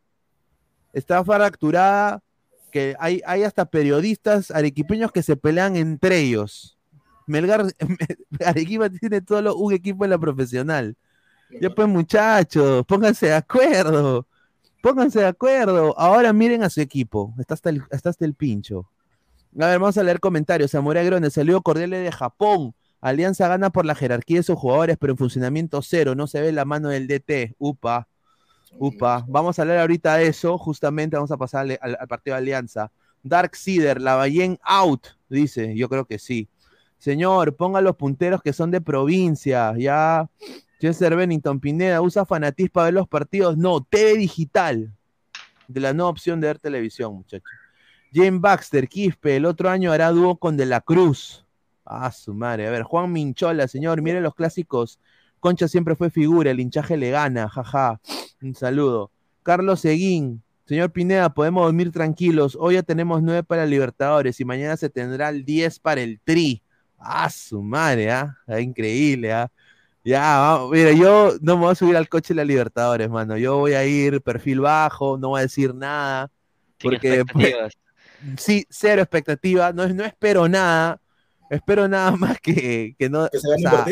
Está fracturada, que hay, hay hasta periodistas arequipeños que se pelean entre ellos. Melgar, [LAUGHS] Arequipa tiene solo un equipo en la profesional. Ya pues muchachos, pónganse de acuerdo. Pónganse de acuerdo. Ahora miren a su equipo. Está hasta el, está hasta el pincho. A ver, vamos a leer comentarios. Samurai Grone, saludo cordial de Japón. Alianza gana por la jerarquía de sus jugadores, pero en funcionamiento cero. No se ve la mano del DT. Upa. Upa. Vamos a hablar ahorita de eso. Justamente vamos a pasar al, partido de Alianza. Dark Cider, la Ballén out. Dice, yo creo que sí. Señor, ponga los punteros que son de provincia. Ya. Chester Bennington Pineda, ¿usa fanatismo para ver los partidos? No, TV digital. De la nueva opción de ver televisión, muchachos. Jane Baxter, Quispe, el otro año hará dúo con De la Cruz. Ah, su madre. A ver, Juan Minchola, señor, miren los clásicos. Concha siempre fue figura, el hinchaje le gana, jaja. Un saludo. Carlos Seguín, señor Pineda, podemos dormir tranquilos. Hoy ya tenemos nueve para Libertadores y mañana se tendrá el 10 para el Tri. Ah, su madre, ¿ah? Ah, Increíble, ¿ah? Ya, vamos, mira, yo no me voy a subir al coche de la Libertadores, mano. Yo voy a ir perfil bajo, no voy a decir nada. Sin Porque expectativas. sí, cero expectativa, no, no espero nada. Espero nada [LAUGHS] más que, que no. Que se o sea,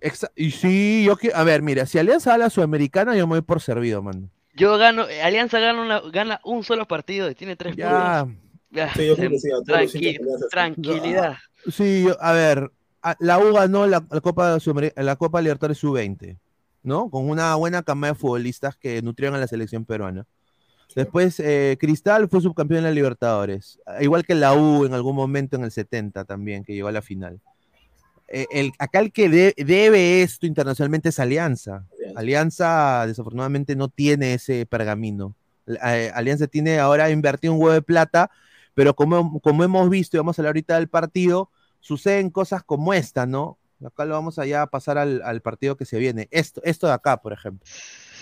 exa- y sí, yo que, a ver, mira, si Alianza da la Sudamericana, yo me voy por servido, mano. Yo gano, Alianza gana, una- gana un solo partido y tiene tres Ya, puntos. Ya, Sí, yo creo que sí, a todos los tranqui- sí. tranquilidad. sí, yo- a ver, la U ganó la, la Copa la Copa Libertadores sub-20, ¿no? Con una buena cama de futbolistas que nutrieron a la selección peruana. Después, eh, Cristal fue subcampeón en la Libertadores. Igual que la U en algún momento en el 70 también, que llegó a la final. Eh, el, acá el que de- debe esto internacionalmente es Alianza. Alianza, desafortunadamente, no tiene ese pergamino. Eh, Alianza tiene ahora invertido un huevo de plata, pero como, como hemos visto, y vamos a hablar ahorita del partido, suceden cosas como esta, ¿no? Acá lo vamos allá a pasar al, al partido que se viene. Esto, esto de acá, por ejemplo.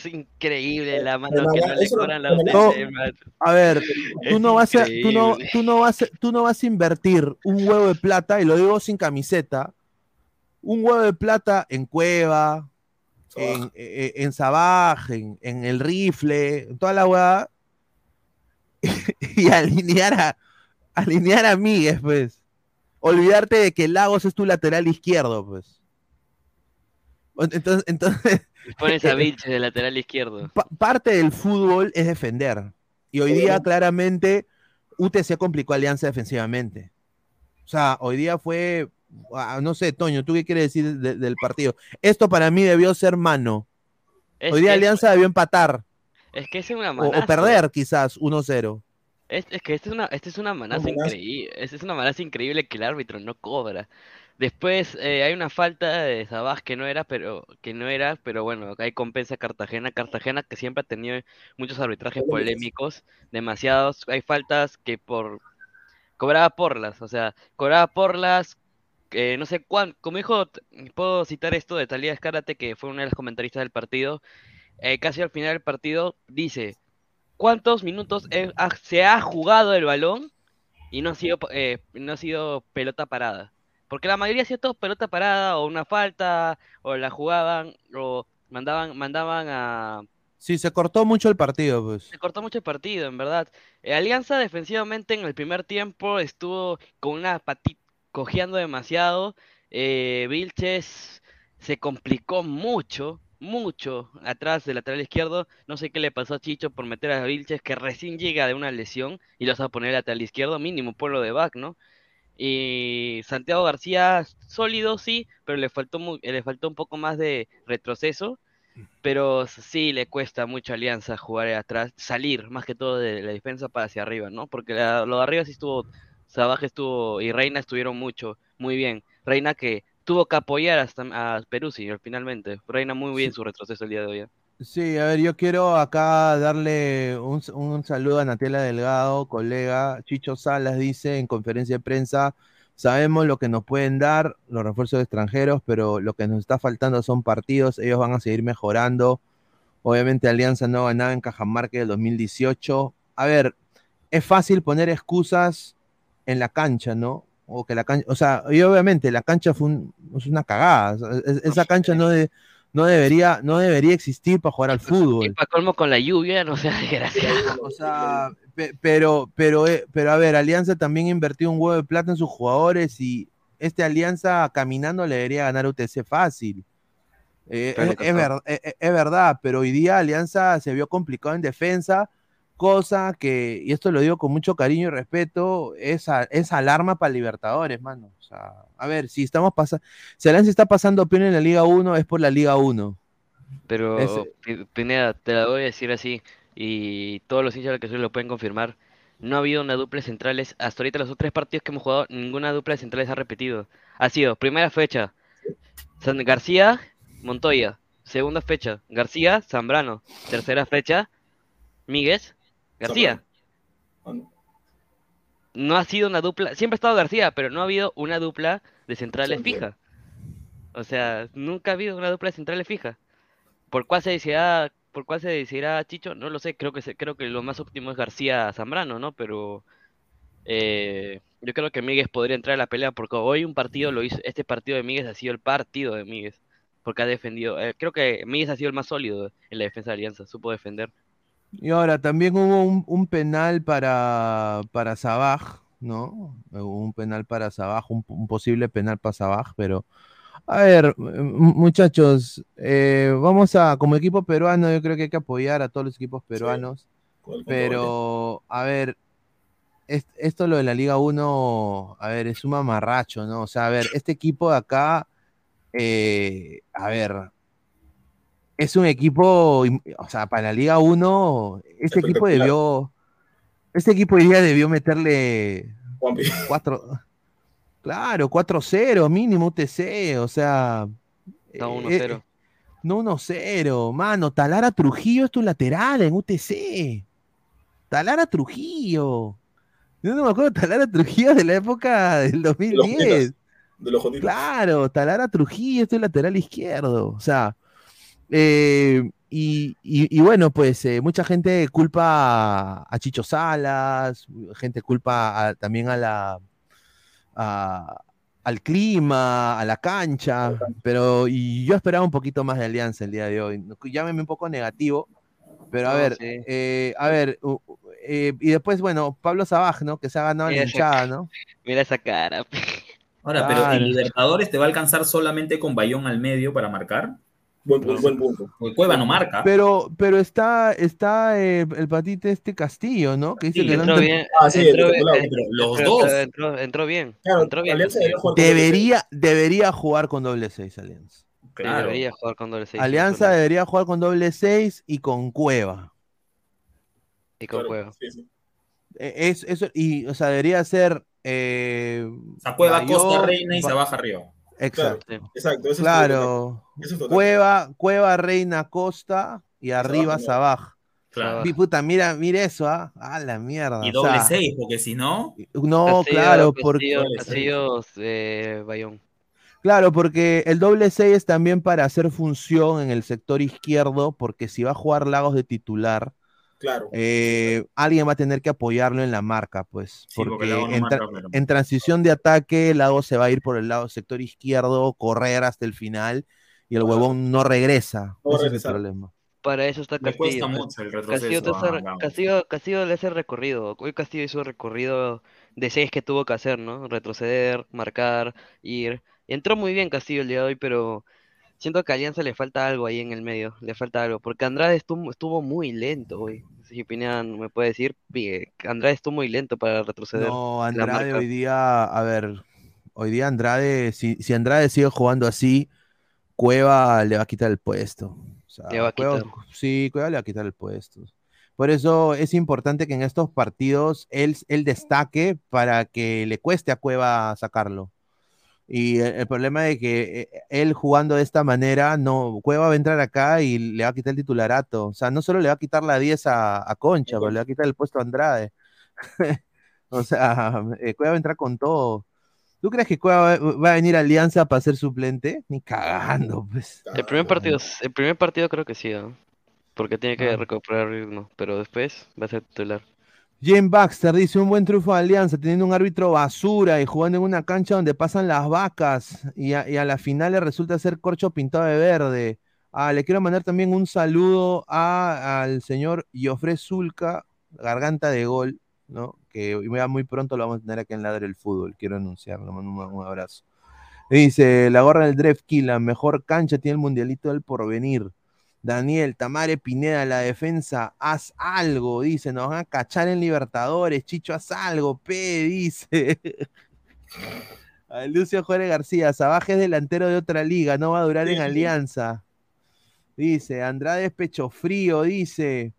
Es increíble la mano Pero que no, le cobran la pero no-. A ver, tú no, vas a, tú, no, tú, no vas a, tú no vas a invertir un huevo de plata, y lo digo sin camiseta, un huevo de plata en Cueva, en, eh, en Sabaj, en, en el rifle, en toda la hueá, [LAUGHS] y alinear a, alinear a Míguez, pues. Olvidarte de que Lagos es tu lateral izquierdo, pues. Entonces, entonces Y Pones a [LAUGHS] Vilches de lateral izquierdo. pa- parte del fútbol es defender. Y hoy día, claramente, UTC complicó a Alianza defensivamente. O sea, hoy día fue, ah, no sé, Toño, ¿tú qué quieres decir de- del partido? Esto para mí debió ser mano. Es hoy día Alianza debió empatar Es que es una o, manaza. o perder quizás 1-0. Es, es que esta es una, esta es una manaza manaza. increíble. Esta es una manaza increíble que el árbitro no cobra. Después eh, hay una falta de Sabaj que no era, pero que no era, pero bueno, ahí compensa Cartagena. Cartagena que siempre ha tenido muchos arbitrajes polémicos, demasiados. Hay faltas que por cobraba porlas, o sea, cobraba porlas, eh, no sé cuánto, como dijo, puedo citar esto de Talía Escárate, que fue una de las comentaristas del partido, eh, casi al final del partido, dice, ¿cuántos minutos he- ha- se ha jugado el balón y no ha sido, eh, no ha sido pelota parada? Porque la mayoría ha sido todo pelota parada, o una falta, o la jugaban, o mandaban, mandaban a, Sí, se cortó mucho el partido, pues. se cortó mucho el partido, en verdad. Eh, Alianza defensivamente en el primer tiempo estuvo con una patita cojeando demasiado. Eh, Vilches se complicó mucho, mucho atrás del lateral izquierdo. No sé qué le pasó a Chicho por meter a Vilches que recién llega de una lesión y lo vas a poner lateral izquierdo, mínimo por lo de back, ¿no? Y Santiago García, sólido, sí, pero le faltó, mu- le faltó un poco más de retroceso. Pero sí le cuesta mucho a Alianza jugar atrás, salir más que todo de la defensa para hacia arriba, ¿no? Porque la- lo de arriba sí estuvo, Sabaje estuvo y Reina estuvieron mucho, muy bien. Reina que tuvo que apoyar hasta a Peruzzi finalmente. Reina muy bien su retroceso el día de hoy. ¿eh? Sí, a ver, yo quiero acá darle un, un saludo a Natiela Delgado, colega. Chicho Salas dice en conferencia de prensa, sabemos lo que nos pueden dar los refuerzos extranjeros, pero lo que nos está faltando son partidos, ellos van a seguir mejorando. Obviamente Alianza no ganaba en Cajamarca del 2018. A ver, es fácil poner excusas en la cancha, ¿no? O que la cancha, o sea, y obviamente la cancha fue un- es una cagada. es- esa cancha no, de- no debería, no debería existir para jugar al Y fútbol. para colmo con la lluvia, no sea desgraciado. O sea, pe- pero, pero, eh, pero a ver, Alianza también invertió un huevo de plata en sus jugadores y este Alianza caminando le debería ganar UTC fácil. Eh, es, es ver- es- es- es verdad, pero hoy día Alianza se vio complicado en defensa, cosa que, y esto lo digo con mucho cariño y respeto, es, a- alarma para Libertadores, mano. O sea, a ver, si estamos pasando, si Alianza está pasando opinión en la Liga 1, es por la Liga 1. Pero, Pineda, te la voy a decir así, y todos los hinchas que soy lo pueden confirmar. No ha habido una dupla de centrales. Hasta ahorita, los otros tres partidos que hemos jugado, ninguna dupla de centrales ha repetido. Ha sido primera fecha, San García, Montoya. Segunda fecha, García, Zambrano. Tercera fecha, Míguez, García. No ha sido una dupla, siempre ha estado García, pero no ha habido una dupla de centrales fija. O sea, nunca ha habido una dupla de centrales fija. ¿Por cuál se decidirá, por cuál se decidirá Chicho? No lo sé, creo que se- creo que lo más óptimo es García Zambrano, ¿no? Pero eh, yo creo que Míguez podría entrar a la pelea porque hoy un partido lo hizo, este partido de Míguez ha sido el partido de Míguez, porque ha defendido, eh, creo que Míguez ha sido el más sólido en la defensa de Alianza, supo defender. Y ahora también hubo un, un penal para, para Sabaj, ¿no? Un penal para Sabaj, un, un posible penal para Sabaj, pero a ver, muchachos, eh, vamos a, como equipo peruano, yo creo que hay que apoyar a todos los equipos peruanos, pero a ver, es- esto lo de la Liga 1, a ver, es un mamarracho, ¿no? O sea, a ver, este equipo de acá, eh, a ver, es un equipo, o sea, para la Liga 1, este equipo debió, este equipo hoy día debió meterle Juanpi. cuatro, claro, 4-0 mínimo UTC, o sea, No, eh, 1-0. eh, no 1-0, mano, Talara Trujillo es tu lateral en UTC, Talara Trujillo, yo no me acuerdo de Talara Trujillo de la época del 2010. De los jotitos. Claro, Talara Trujillo, este lateral izquierdo. O sea, eh, y, y- y bueno, pues eh, mucha gente culpa a, a Chicho Salas, gente culpa a- también a la, a- al clima, a la cancha, pero y yo esperaba un poquito más de Alianza el día de hoy. Llámeme un poco negativo, pero a No, ver, sí. eh, a ver, eh, y después, bueno, Pablo Sabaj, ¿no? Que se ha ganado la Mira hinchada, ¿no? Mira esa cara. Ahora, pero. ¿en Libertadores te va a alcanzar solamente con Bayón al medio para marcar? Buen, pu- buen punto. Porque Cueva no marca. Pero, pero está, está eh, el patito este Castillo, ¿no? Que dice Sí, que Entró ente- bien. Ah, sí, entró, el bien, Pero los entró- dos. Entró, entró bien. Claro, entró bien. Alianza debería Castillo. jugar con doble debería, debería jugar con doble seis Alianza. Sí, Claro. Debería jugar con doble seis. Alianza absolutamente. debería jugar con doble seis y con Cueva. Y con Claro, Cueva. sí, sí. Eh, Es, eso, y, o sea, debería ser. Eh, Cueva, Costa, Reina y Ba- se baja arriba. Exacto. Sí. Exacto, eso Claro. es Eso es total. Cueva, Cueva, Reina, Costa y arriba. Sabaj. Claro. Mi puta, mira, mira eso, ¿ah? A la mierda. Y o doble sea, seis, porque si no, No, Castillo- claro, porque. Castillo, Castillo, eh, Bayón. Claro, porque el doble 6 es también para hacer función en el sector izquierdo, porque si va a jugar Lagos de titular, Claro. eh, alguien va a tener que apoyarlo en la marca, pues. Sí, porque en, marca, tra- pero- en transición de ataque, Lagos se va a ir por el lado sector izquierdo, correr hasta el final, y el huevón no regresa. No Ese es el problema. Para eso está le Castillo. cuesta mucho el Castillo. Castillo, Castillo le hace recorrido. Hoy Castillo hizo recorrido de seis que tuvo que hacer, ¿no? Retroceder, marcar, ir. Entró muy bien Castillo el día de hoy, pero siento que a Alianza le falta algo ahí en el medio. Le falta algo. Porque Andrade estuvo, estuvo muy lento hoy. Si Pineda me puede decir, eh, Andrade estuvo muy lento para retroceder. No, Andrade hoy día, a ver, hoy día Andrade, si, si Andrade sigue jugando así, Cueva le va a quitar el puesto. O sea, Le va a Cueva- quitar. sí, Cueva le va a quitar el puesto. Por eso es importante que en estos partidos él, él destaque para que le cueste a Cueva sacarlo. Y el, el problema de que eh, él jugando de esta manera, no, Cueva va a entrar acá y le va a quitar el titularato. O sea, no solo le va a quitar la 10 a, a Concha, pero le va a quitar el puesto a Andrade. [LAUGHS] O sea, [LAUGHS] eh, Cueva va a entrar con todo. ¿Tú crees que Cueva va, va a venir a Alianza para ser suplente? Ni cagando, pues. El primer partido, el primer partido creo que sí, ¿no? Porque tiene que Ah. recuperar ritmo, pero después va a ser titular. Jane Baxter dice un buen triunfo de Alianza, teniendo un árbitro basura y jugando en una cancha donde pasan las vacas y a, la final le resulta ser corcho pintado de verde. Ah, le quiero mandar también un saludo a- al señor Jofre Zulca, garganta de gol, ¿no? Que muy pronto lo vamos a tener aquí en Ladre el Fútbol, quiero anunciarlo, mando un, abrazo. Dice, la gorra del Drefki, la mejor cancha tiene el mundialito del porvenir. Daniel, Tamare Pineda, la defensa, haz algo, dice, nos van a cachar en Libertadores, Chicho, haz algo, P, dice. [LAUGHS] A Lucio Jorge García, Sabaje es delantero de otra liga, no va a durar Sí, en sí. Alianza. Dice, Andrade es pecho frío, dice.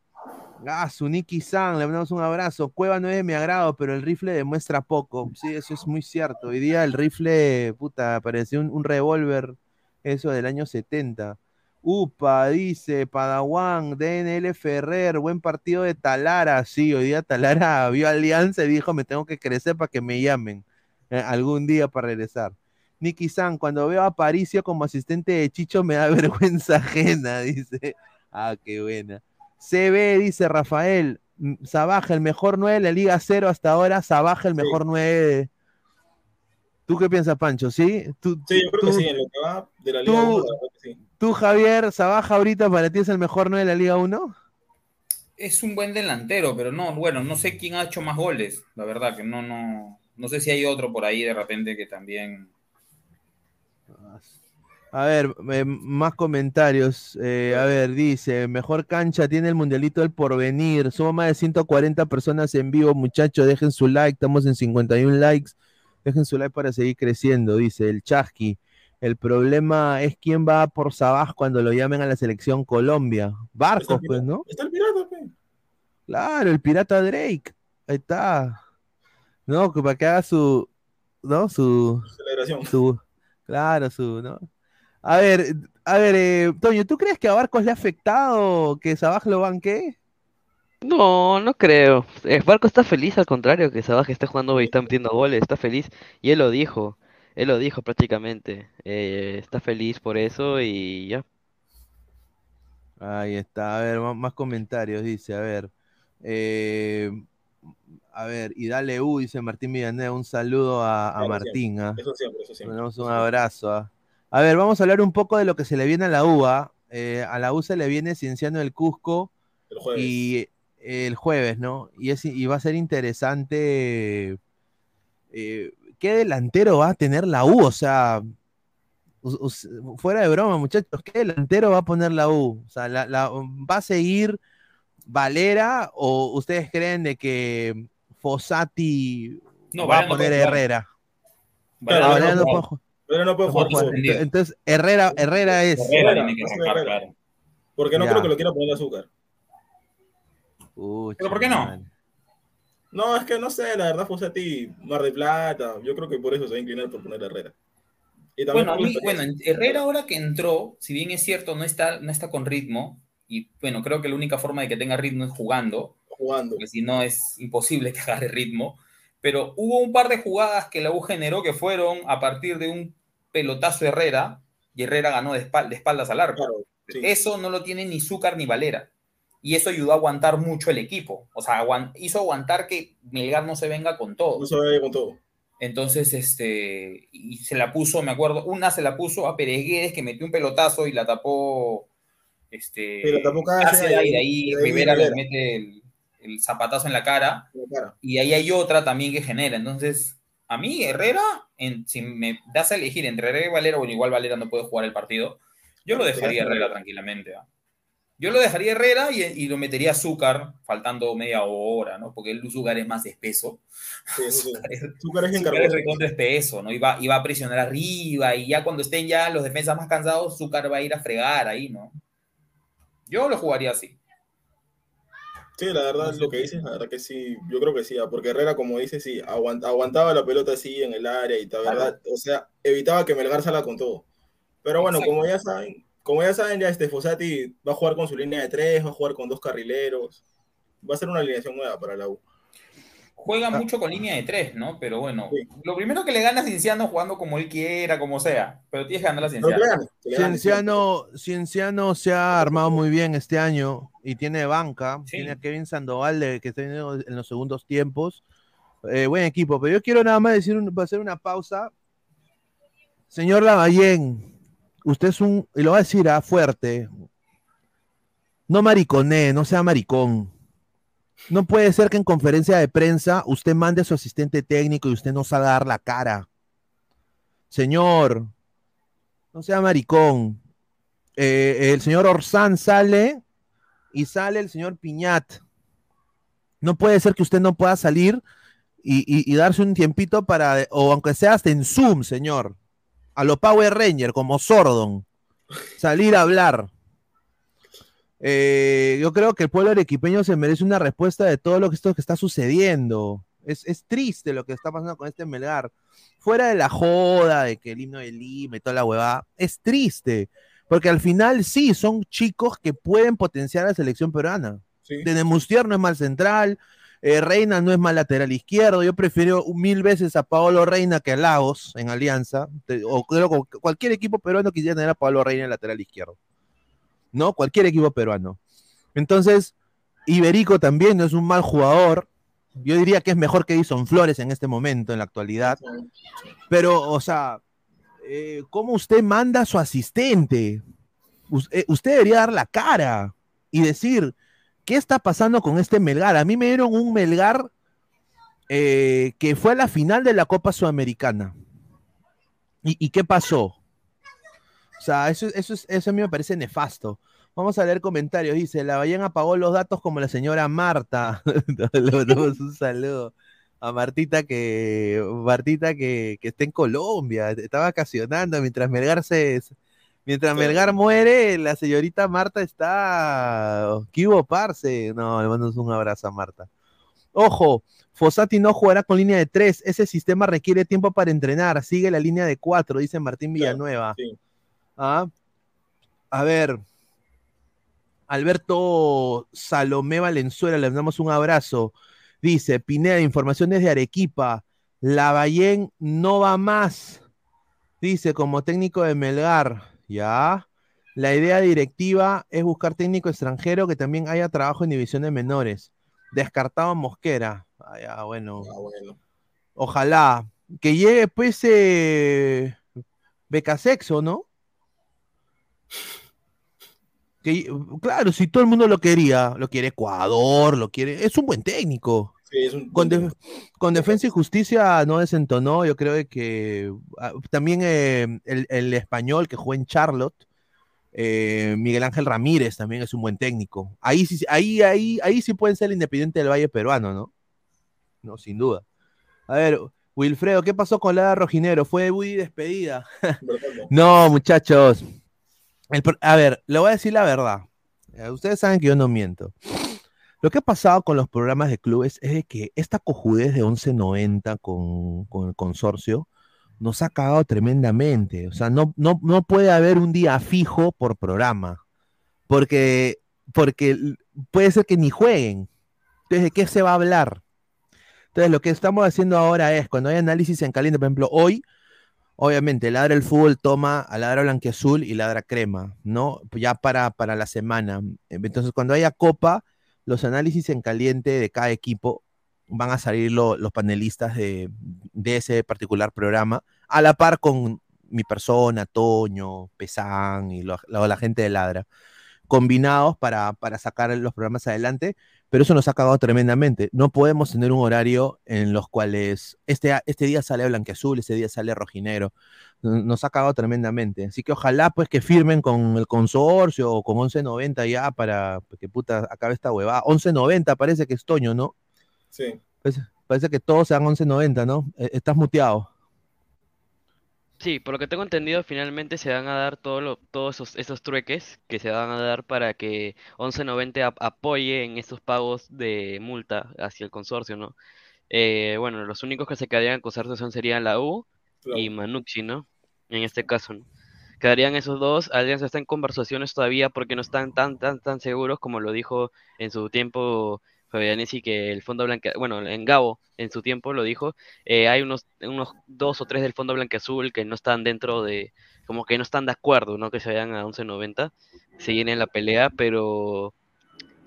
Ah, Suniki San, le mandamos un abrazo. Cueva no es de mi agrado, pero el rifle demuestra poco. Sí, eso es muy cierto. Hoy día el rifle, puta, parecía un, un revólver, eso del año 70. Upa, dice Padawan, DNL Ferrer, buen partido de Talara. Sí, hoy día Talara [LAUGHS] vio Alianza y dijo: Me tengo que crecer para que me llamen eh, algún día para regresar. Nicky San, cuando veo a Paricio como asistente de Chicho me da [LAUGHS] vergüenza ajena, [LAUGHS] dice. Ah, qué buena. CB, dice Rafael, mm, Sabaja, el mejor 9 de la Liga 0 hasta ahora, Sabaja, el mejor 9. ¿Tú qué piensas, Pancho? ¿Sí? ¿Tú, Sí, yo creo tú- que sí, en lo que va de la Liga tú- 1, la verdad que sí. ¿Tú, Javier, Sabaja ahorita para ti es el mejor 9 de la Liga 1? Es un buen delantero, pero no, bueno, no sé quién ha hecho más goles, la verdad, que no, no, no sé si hay otro por ahí de repente que también. A ver, eh, más comentarios. Eh, a ver, dice, mejor cancha tiene el Mundialito del Porvenir. Somos más de 140 personas en vivo, muchachos. Dejen su like, estamos en 51 likes. Dejen su like para seguir creciendo, dice el Chasqui. El problema es quién va por Sabaj cuando lo llamen a la selección Colombia. Barcos, pues, ¿no? Está el pirata. Claro, el pirata Drake. Ahí está. No, que para que haga su. ¿No? Su. Celebración. Su. Claro, su. ¿No? A ver, a ver, eh, Toño, ¿tú crees que a Barcos le ha afectado que Sabaj lo banque? No, no creo. El Barco está feliz, al contrario, que Sabaj esté jugando y está metiendo goles, está feliz. Y él lo dijo, él lo dijo prácticamente. Eh, está feliz por eso y ya. Ahí está, a ver, más, comentarios, dice, a ver. eh, a ver, y dale U, dice Martín Villanueva, un saludo a, a Claro, Martín. siempre. ¿ah? Eso siempre, eso siempre. Mandamos un abrazo. ¿ah? A ver, vamos a hablar un poco de lo que se le viene a la U. ¿ah? Eh, a la U se le viene Cienciano del Cusco El jueves. y eh, el jueves, ¿no? Y, es, y va a ser interesante eh, qué delantero va a tener la U. O sea, fuera de broma, muchachos, ¿qué delantero va a poner la U? O sea, la- la- ¿va a seguir Valera o ustedes creen de que Fossati No, va a no poner jugar. Herrera? Claro, Ah, no Valera no puede puede jugar. no puede No. Entonces, Herrera, Herrera es. Herrera tiene que sacar, claro. Porque no Ya. creo que lo quiera poner azúcar. ¿Pero por qué no? No, es que no sé, la verdad, Fossati, Mar de Plata. Yo creo que por eso se va a inclinar por poner a Herrera. Y Bueno, mí, bueno, Herrera ahora que entró, si bien es cierto, no está, no está con ritmo, y bueno, creo que la única forma de que tenga ritmo es jugando, jugando. porque si no es imposible que agarre ritmo, pero hubo un par de jugadas que la U generó que fueron a partir de un pelotazo Herrera, y Herrera ganó de, espal- de espaldas al arco. Claro, sí. Eso no lo tiene ni Zúcar ni Valera. Y eso ayudó a aguantar mucho el equipo. O sea, hizo aguantar que Melgar no se venga con todo. No se vaya con todo. Entonces, este, y se la puso, me acuerdo, una se la puso a Pereguedes que metió un pelotazo y la tapó, este, la tapó Cáceres, y de ahí de ahí Rivera le mete el, el zapatazo en la cara, en la cara. y ahí hay otra también que genera. Entonces, a mí, Herrera, en- si me das a elegir entre Herrera y Valera, bueno, igual Valera no puede jugar el partido, yo lo dejaría a Herrera tranquilamente. Yo lo dejaría Herrera y, y lo metería a Azúcar, faltando media hora, ¿no? Porque el Azúcar es más espeso. Sí, sí. [LAUGHS] Azúcar es- Azúcar es recontra espeso, ¿no? Iba, iba a presionar arriba y ya cuando estén ya los defensas más cansados, Zúcar va a ir a fregar ahí, ¿no? Yo lo jugaría así. Sí, la verdad, lo que dices, la verdad que sí, yo creo que sí, ah, porque Herrera, como dices, sí, aguant- aguantaba la pelota así en el área y la verdad, o sea, evitaba que Melgar salga con todo. Pero bueno, Exacto. como ya saben, como ya saben, ya este Fossati va a jugar con su línea de tres, va a jugar con dos carrileros, va a ser una alineación nueva para la U. Juega Ah. mucho con línea de tres, ¿no? Pero bueno, Sí. lo primero que le gana a Cinciano jugando como él quiera, como sea. Pero tienes que ganar a Cienciano, Cienciano se ha armado muy bien este año y tiene banca. Sí. Tiene a Kevin Sandoval de, que está viniendo en los segundos tiempos. Eh, buen equipo, pero yo quiero nada más decir, un- hacer una pausa. Señor Lavallén, usted es un, y lo va a decir a fuerte, no mariconé, no sea maricón. No puede ser que en conferencia de prensa usted mande a su asistente técnico y usted no salga a dar la cara. Señor, no sea maricón. Eh, el señor Orsán sale y sale el señor Piñat. No puede ser que usted no pueda salir y, y- y darse un tiempito para, o aunque sea hasta en Zoom, señor, a lo Power Ranger, como Sordon, salir a hablar. Eh, yo creo que el pueblo arequipeño se merece una respuesta de todo lo que esto que está sucediendo. Es, es triste lo que está pasando con este Melgar. Fuera de la joda de que el himno de Lima y toda la huevada, es triste. Porque al final sí, son chicos que pueden potenciar a la selección peruana. Sí. De Nemustier no es mal central, eh, Reina no es mal lateral izquierdo. Yo prefiero mil veces a Paolo Reina que a Lagos en Alianza. O creo que cualquier equipo peruano quisiera tener a Paolo Reina en lateral izquierdo. ¿No? Cualquier equipo peruano. Entonces, Iberico también no es un mal jugador. Yo diría que es mejor que Edison Flores en este momento, en la actualidad. Pero, o sea, eh, ¿cómo usted manda a su asistente? Eh, usted debería dar la cara y decir, ¿qué está pasando con este Melgar? A mí me dieron un Melgar eh, que fue a la final de la Copa Sudamericana. ¿Y, qué pasó? O sea, eso, eso, es- eso a mí me parece nefasto. Vamos a leer comentarios. Dice, la Ballén apagó los datos como la señora Marta. [LAUGHS] Un saludo. a Martita que Martita que, que está en Colombia, está vacacionando mientras Melgar se mientras Melgar muere, la señorita Marta está Kibo Parce. No, le mandamos un abrazo a Marta. Ojo, Fossati no jugará con línea de tres. Ese sistema requiere tiempo para entrenar. Sigue la línea de cuatro, dice Martín Villanueva. Sí. Ah, A ver. Alberto Salomé Valenzuela, le damos un abrazo. Dice, Pineda, información desde Arequipa. Lavallén no va más. Dice, como técnico de Melgar. Ya. La idea directiva es buscar técnico extranjero que también haya trabajo en divisiones menores. Descartado Mosquera. Ah, ya, bueno. Ah, bueno. Ojalá. Que llegue, pues, eh, Becasexo, ¿no? Que, claro, si todo el mundo lo quería, lo quiere Ecuador, lo quiere. Es un buen técnico. Sí, es un- Con, Def- con Defensa y Justicia no desentonó. Yo creo que ah, también eh, el, el español que jugó en Charlotte, eh, Miguel Ángel Ramírez también es un buen técnico. Ahí sí, ahí, ahí, ahí sí pueden ser el Independiente del Valle peruano, ¿no? No, sin duda. A ver, Wilfredo, ¿qué pasó con la Rojinero? ¿Fue muy despedida? [LAUGHS] no, muchachos. El a ver, le voy a decir la verdad. Eh, Ustedes saben que yo no miento. Lo que ha pasado con los programas de clubes es que esta cojudez de 1190 con, con el consorcio nos ha cagado tremendamente. O sea, no, no, no puede haber un día fijo por programa. Porque, porque puede ser que ni jueguen. Entonces, ¿de qué se va a hablar? Entonces, lo que estamos haciendo ahora es, cuando hay análisis en caliente, por ejemplo, hoy, obviamente, Ladra el Fútbol toma a Ladra Blanquiazul y Ladra Crema, ¿no? Ya para, para la semana. Entonces, cuando haya Copa, los análisis en caliente de cada equipo van a salir lo- los panelistas de, ese particular programa, a la par con mi persona, Toño, Pesán y la gente de Ladra, combinados para, para sacar los programas adelante, pero eso nos ha cagado tremendamente. No podemos tener un horario en los cuales este, este día sale blanqueazul, este día sale rojinero. N- Nos ha cagado tremendamente. Así que ojalá pues que firmen con el consorcio o con 1190 ya para que puta acabe esta huevada. 1190 parece que es Toño, ¿no? Sí. Parece, parece que todos sean 1190, ¿no? Eh, Estás muteado. Sí, por lo que tengo entendido, finalmente se van a dar todo lo- todos esos, esos trueques que se van a dar para que 1190 ap- apoye en esos pagos de multa hacia el consorcio, ¿no? Eh, bueno, los únicos que se quedarían en consorcio son, serían la U y Manucci, ¿no? En este caso, ¿no? Quedarían esos dos. Alianza está en conversaciones todavía porque no están tan, tan, tan seguros como lo dijo en su tiempo Fabianesi que el Fondo Blanca, bueno, en Gabo en su tiempo lo dijo, eh, hay unos, unos dos o tres del Fondo Blanqueazul que no están dentro de, como que no están de acuerdo, ¿no? Que se vayan a 11.90, siguen en la pelea, pero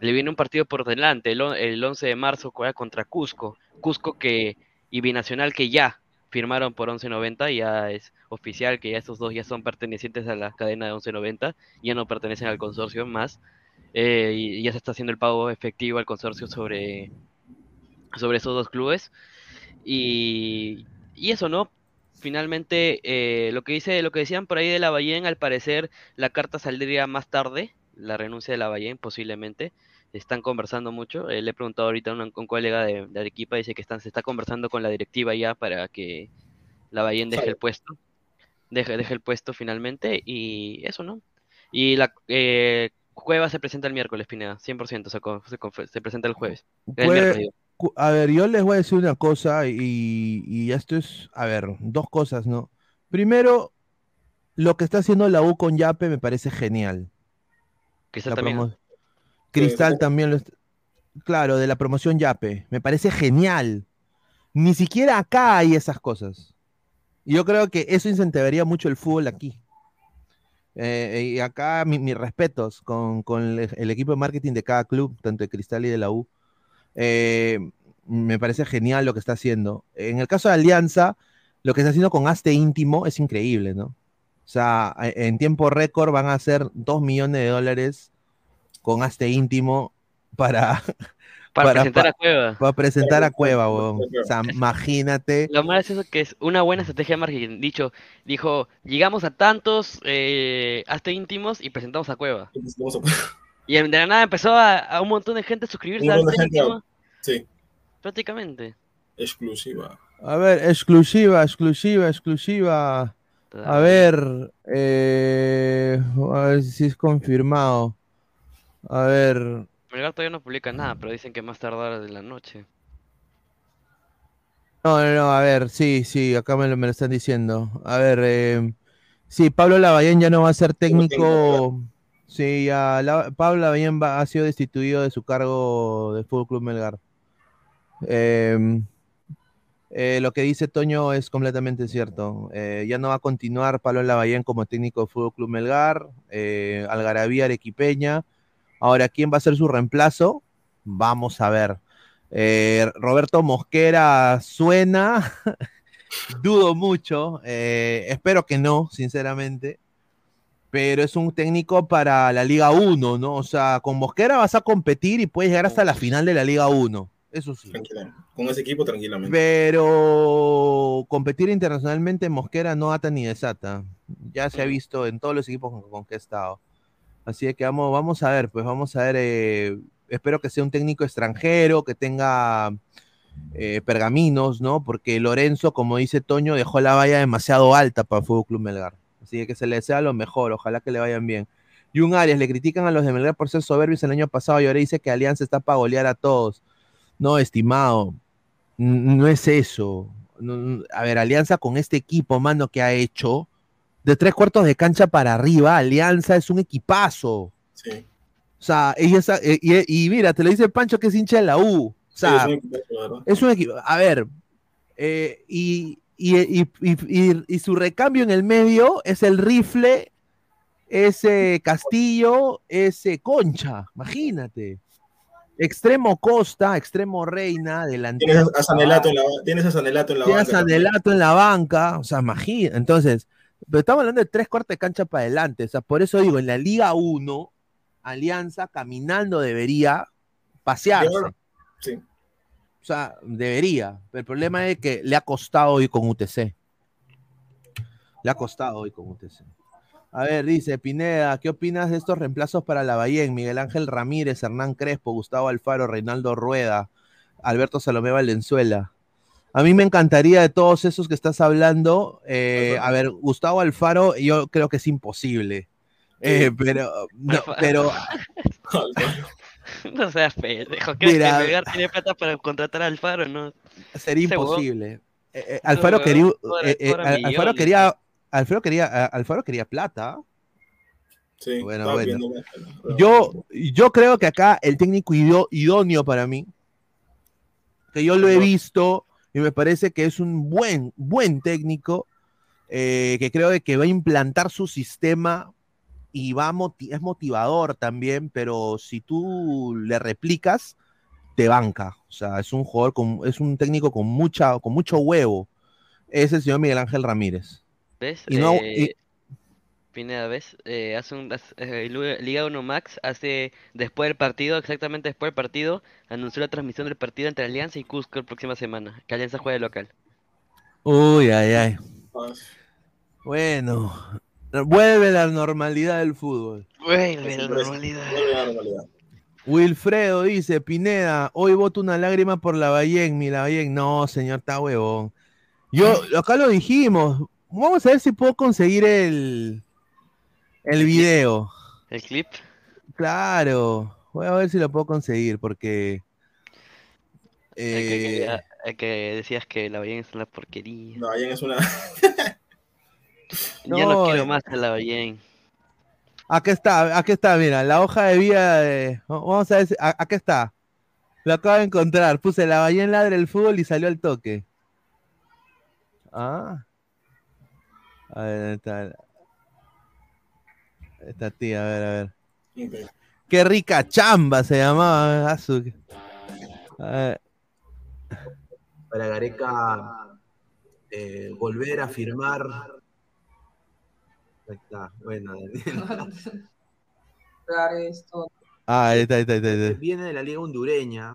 le viene un partido por delante, el, el 11 de marzo juega contra Cusco, Cusco que, y Binacional que ya firmaron por 11.90, ya es oficial que ya estos dos ya son pertenecientes a la cadena de 11.90, ya no pertenecen al consorcio más, eh, y ya se está haciendo el pago efectivo al consorcio sobre, sobre esos dos clubes. Y, y eso, ¿no? Finalmente, eh, lo que dice, lo que decían por ahí de Lavallén, al parecer la carta saldría más tarde, la renuncia de Lavallén posiblemente. Están conversando mucho. eh, le he preguntado ahorita a un, un colega de, de Arequipa, dice que están, se está conversando con la directiva ya para que Lavallén deje el puesto. Deje, deje el puesto finalmente. Y eso, ¿no? Y la eh, Cueva se presenta el miércoles, Pineda, 100%, se, se, presenta el jueves. El miércoles, a ver, yo les voy a decir una cosa y, y esto es, a ver, dos cosas, ¿no? Primero, lo que está haciendo la U con Yape me parece genial. Cristal La también. Cristal también lo est- Claro, de la promoción Yape. Me parece genial. Ni siquiera acá hay esas cosas. Y yo creo que eso incentivaría mucho el fútbol aquí. Eh, y acá mi- mis respetos con, con el, equipo de marketing de cada club, tanto de Cristal y de la U. Eh, me parece genial lo que está haciendo. En el caso de Alianza, lo que está haciendo con Aste Íntimo es increíble, ¿no? O sea, en tiempo récord van a ser 2 millones de dólares con Aste Íntimo para, [LAUGHS] Para presentar pa- a Cueva. Para presentar a Cueva, weón. O sea, [LAUGHS] imagínate. Lo malo es eso que es una buena estrategia de marketing. Dicho, dijo, llegamos a tantos eh, hasta íntimos y presentamos a Cueva. Y de la nada empezó a, a un montón de gente a suscribirse Un a montón de Hasta gente, íntimo. Sí. Prácticamente. Exclusiva. A ver, exclusiva, exclusiva, exclusiva. A ver, eh, a ver si es confirmado. A ver, Melgar todavía no publica nada, pero dicen que más tardar de la noche. no, no, no, a ver, sí, sí, acá me lo, me lo están diciendo. A ver, eh, sí, Pablo Lavallén ya no va a ser técnico. Sí, ya, Pablo Lavallén va- ha sido destituido de su cargo del Fútbol Club Melgar. Eh, eh, lo que dice Toño es completamente cierto. Eh, ya no va a continuar Pablo Lavallén como técnico del Fútbol Club Melgar. Algarabía Arequipeña. Ahora, ¿quién va a ser su reemplazo? Vamos a ver. Eh, Roberto Mosquera suena. [LAUGHS] Dudo mucho. eh, espero que no, sinceramente. Pero es un técnico para la Liga 1, ¿no? O sea, con Mosquera vas a competir y puedes llegar hasta la final de la Liga 1. Eso sí. Tranquilamente. Con ese equipo, tranquilamente. Pero competir internacionalmente Mosquera no ata ni desata. Ya se ha visto en todos los equipos con, con que he estado. Así que vamos, a ver, pues vamos a ver. eh, espero que sea un técnico extranjero, que tenga eh, pergaminos, ¿no? Porque Lorenzo, como dice Toño, dejó la valla demasiado alta para el Fútbol Club Melgar. Así que se le desea lo mejor, ojalá que le vayan bien. Y un Arias, le critican a los de Melgar por ser soberbios el año pasado y ahora dice que Alianza está para golear a todos. No, estimado, no es eso. A ver, Alianza con este equipo, mano, que ha hecho, de tres cuartos de cancha para arriba, Alianza es un equipazo. Sí. O sea, y, esa- eh, y- y mira, te lo dice Pancho que es hincha de la U. O sea, Sí, es un es equipo. A ver, eh, y, y- su recambio en el medio es el rifle, ese Castillo, ese Concha, imagínate. Extremo Costa, extremo Reina, delantero. Tienes a Sanelato en la, tienes a Sanelato en la Tienes banca a también. Sanelato en la banca, o sea, imagina. Entonces, pero estamos hablando de tres cuartos de cancha para adelante. O sea, por eso digo, en la Liga 1, Alianza caminando debería pasearse. Sí. O sea, debería. Pero el problema es que le ha costado hoy con UTC. Le ha costado hoy con UTC. A ver, dice Pineda, ¿qué opinas de estos reemplazos para la Bahía? Miguel Ángel Ramírez, Hernán Crespo, Gustavo Alfaro, Reinaldo Rueda, Alberto Salomé Valenzuela. A mí me encantaría de todos esos que estás hablando. eh, a ver, Gustavo Alfaro, yo creo que es imposible. Eh, pero, no, pero [LAUGHS] No seas pendejo. ¿Crees Mira. que Melgar tiene plata para contratar a Alfaro? No. sería imposible. Eh, Alfaro quería, Alfaro quería, Alfaro quería, Alfaro quería plata. Sí, Bueno, bueno. viendo, pero- Yo, yo creo que acá el técnico idó- idóneo para mí, que yo lo he visto y me parece que es un buen, buen técnico, eh, que creo que va a implantar su sistema y va moti- es motivador también, pero si tú le replicas, te banca. O sea, es un jugador con, es un técnico con mucha, con mucho huevo. Es el señor Miguel Ángel Ramírez. ¿Ves? Y no- Eh, Pineda, ¿ves? Eh, hace un, hace- eh, Liga 1 Max hace después del partido, exactamente después del partido, anunció la transmisión del partido entre Alianza y Cusco la próxima semana, que Alianza juega de local. Uy, ay, ay. Bueno, vuelve la normalidad del fútbol. Vuelve la normalidad. vuelve a la normalidad. Wilfredo dice, Pineda, hoy voto una lágrima por la Ballén, mi la Ballén. No, señor, está huevón. Yo, acá lo dijimos. Vamos a ver si puedo conseguir el, el video. ¿El clip? Claro, voy a ver si lo puedo conseguir porque... El que, eh, el que decías que la Ballén es una porquería. No, Allen es una. [LAUGHS] Ya no No, quiero eh. más a la Ballén. Aquí está, aquí está, mira, la hoja de vida de... Vamos a ver, si- a- aquí está. Lo acabo de encontrar. Puse la Ballén ladra el fútbol y salió al toque. Ah. A ver, ¿dónde está? Esta tía, a ver, a ver. Qué rica chamba se llamaba. ah, su- A ver. Para Gareca eh, volver a firmar. Ahí está, bueno, esto. [LAUGHS] Ah, ahí está, ahí está, ahí está, ahí está. Viene de la liga hondureña.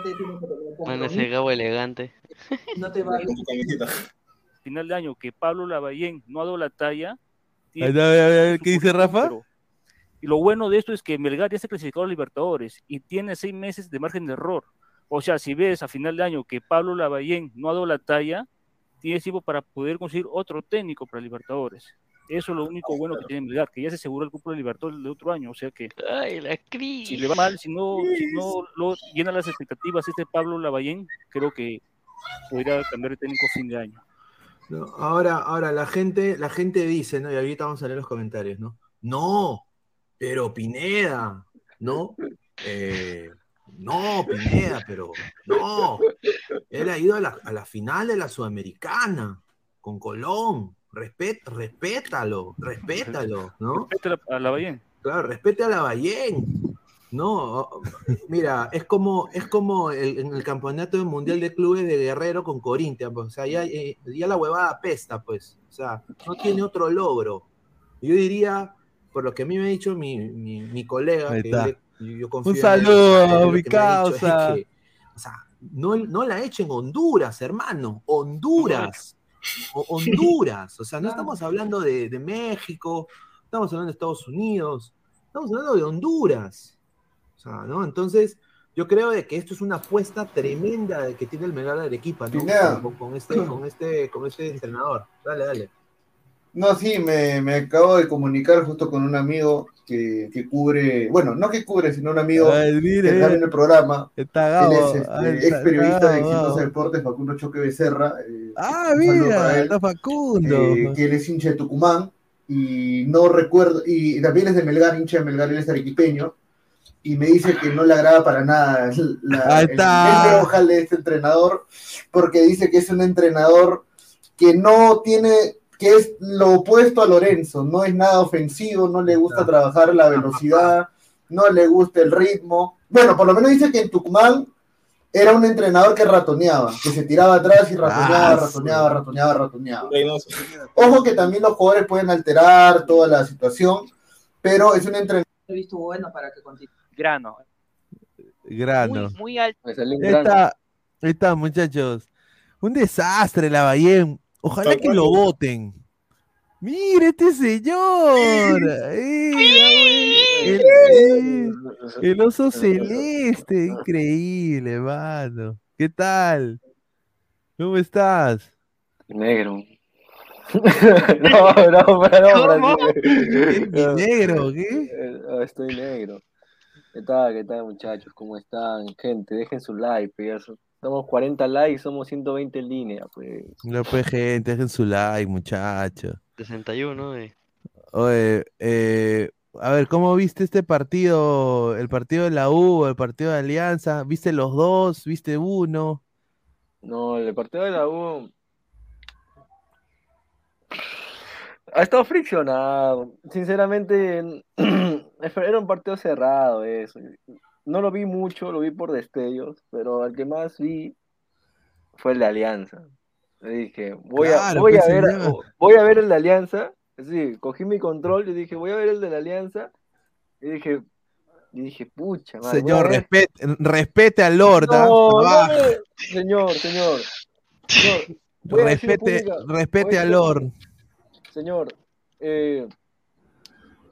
A. Bueno, ese Gabo elegante. No te vale. [LAUGHS] Final de año que Pablo Lavallén no ha dado la talla. A ver, a ver, ¿qué dice Rafa? pero Y lo bueno de esto es que Melgar ya se clasificó a los Libertadores y tiene seis meses de margen de error. O sea, si ves a final de año que Pablo Lavallén no ha dado la talla, tienes tiempo para poder conseguir otro técnico para Libertadores. Eso es lo único bueno que tiene Melgar, que ya se aseguró el cupo de Libertadores de otro año. O sea que Ay, la crisis. si le va mal, si no, si no lo llena las expectativas este Pablo Lavallén, creo que podría cambiar de técnico fin de año. No, ahora, ahora la gente, la gente dice, ¿no? Y ahorita vamos a leer los comentarios, ¿no? No, pero Pineda, ¿no? Eh, no, Pineda, pero no. Él ha ido a la, a la final de la Sudamericana con Colón. Respet, respétalo, respétalo, ¿no? Respeta a Lavallén. Claro, respete a Lavallén. No, mira, es como, es como el- en el campeonato mundial de clubes de Guerrero con Corinthians, pues, o sea, ya, eh, ya la huevada apesta, pues, o sea, no tiene otro logro. Yo diría, por lo que a mí me ha dicho mi, mi, mi colega, Ahí que yo, confío Un en saludo, lo mi es causa. que, o sea, no, no la echen Honduras, hermano, Honduras. O- Honduras, o sea, no [LAUGHS] estamos hablando de, de México, estamos hablando de Estados Unidos, estamos hablando de Honduras. O sea, ¿no? Entonces, yo creo de que esto es una apuesta tremenda de que tiene el Melgar de Arequipa, ¿no? Con este, con, este, con este entrenador. Dale, dale. No, sí, me, me acabo de comunicar justo con un amigo que, que cubre, bueno, no que cubre, sino un amigo Ay, mire, que está en el programa. Está Él es este, Ay, ex periodista está de. Exitosa Deportes, Facundo Choque Becerra. eh, Ah, mira, está Facundo. eh, que él es hincha de Tucumán y no recuerdo, y también es de Melgar, hincha de Melgar, él es arequipeño, y me dice que no le agrada para nada la, Ahí el está. de hoja de este entrenador, porque dice que es un entrenador que no tiene, que es lo opuesto a Lorenzo, no es nada ofensivo, no le gusta trabajar la velocidad, no le gusta el ritmo. Bueno, por lo menos dice que en Tucumán era un entrenador que ratoneaba, que se tiraba atrás y ratoneaba, Ah, ratoneaba, ratoneaba, ratoneaba. Ojo que también los jugadores pueden alterar toda la situación, pero es un entrenador. He visto bueno para que continúe. Grano. Grano. Muy, muy alto. Ahí está, ahí está, muchachos. Un desastre, la Bahía. Ojalá que lo voten. Mire este señor. Eh, el, eh, el oso celeste, increíble, mano. ¿Qué tal? ¿Cómo estás? Negro. [LAUGHS] no, no. Brasil. ¿Qué, mi negro, qué? Eh, no, estoy negro. ¿Qué tal, qué tal, muchachos? ¿Cómo están? Gente, dejen su like, son- Somos 40 likes, somos 120 en línea, pues. No, pues, gente, dejen su like, muchachos. 61, eh. Oye, eh, a ver, ¿cómo viste este partido? El partido de la U, el partido de Alianza. ¿Viste los dos? ¿Viste uno? No, el partido de la U ha estado friccionado. Sinceramente, [CLEARS THROAT] era un partido cerrado eso. No lo vi mucho, lo vi por destellos, pero el que más vi fue el de Alianza. Le dije, voy a, voy a pues, ver, señor. voy a ver el de Alianza. Sí, cogí mi control y dije, voy a ver el de la Alianza. Y dije, y dije, pucha, madre, a Señor, ver- respete, respete al Lord. ¿ah? no, no Señor, señor. A Respete, a respete al Lord. Señor, eh,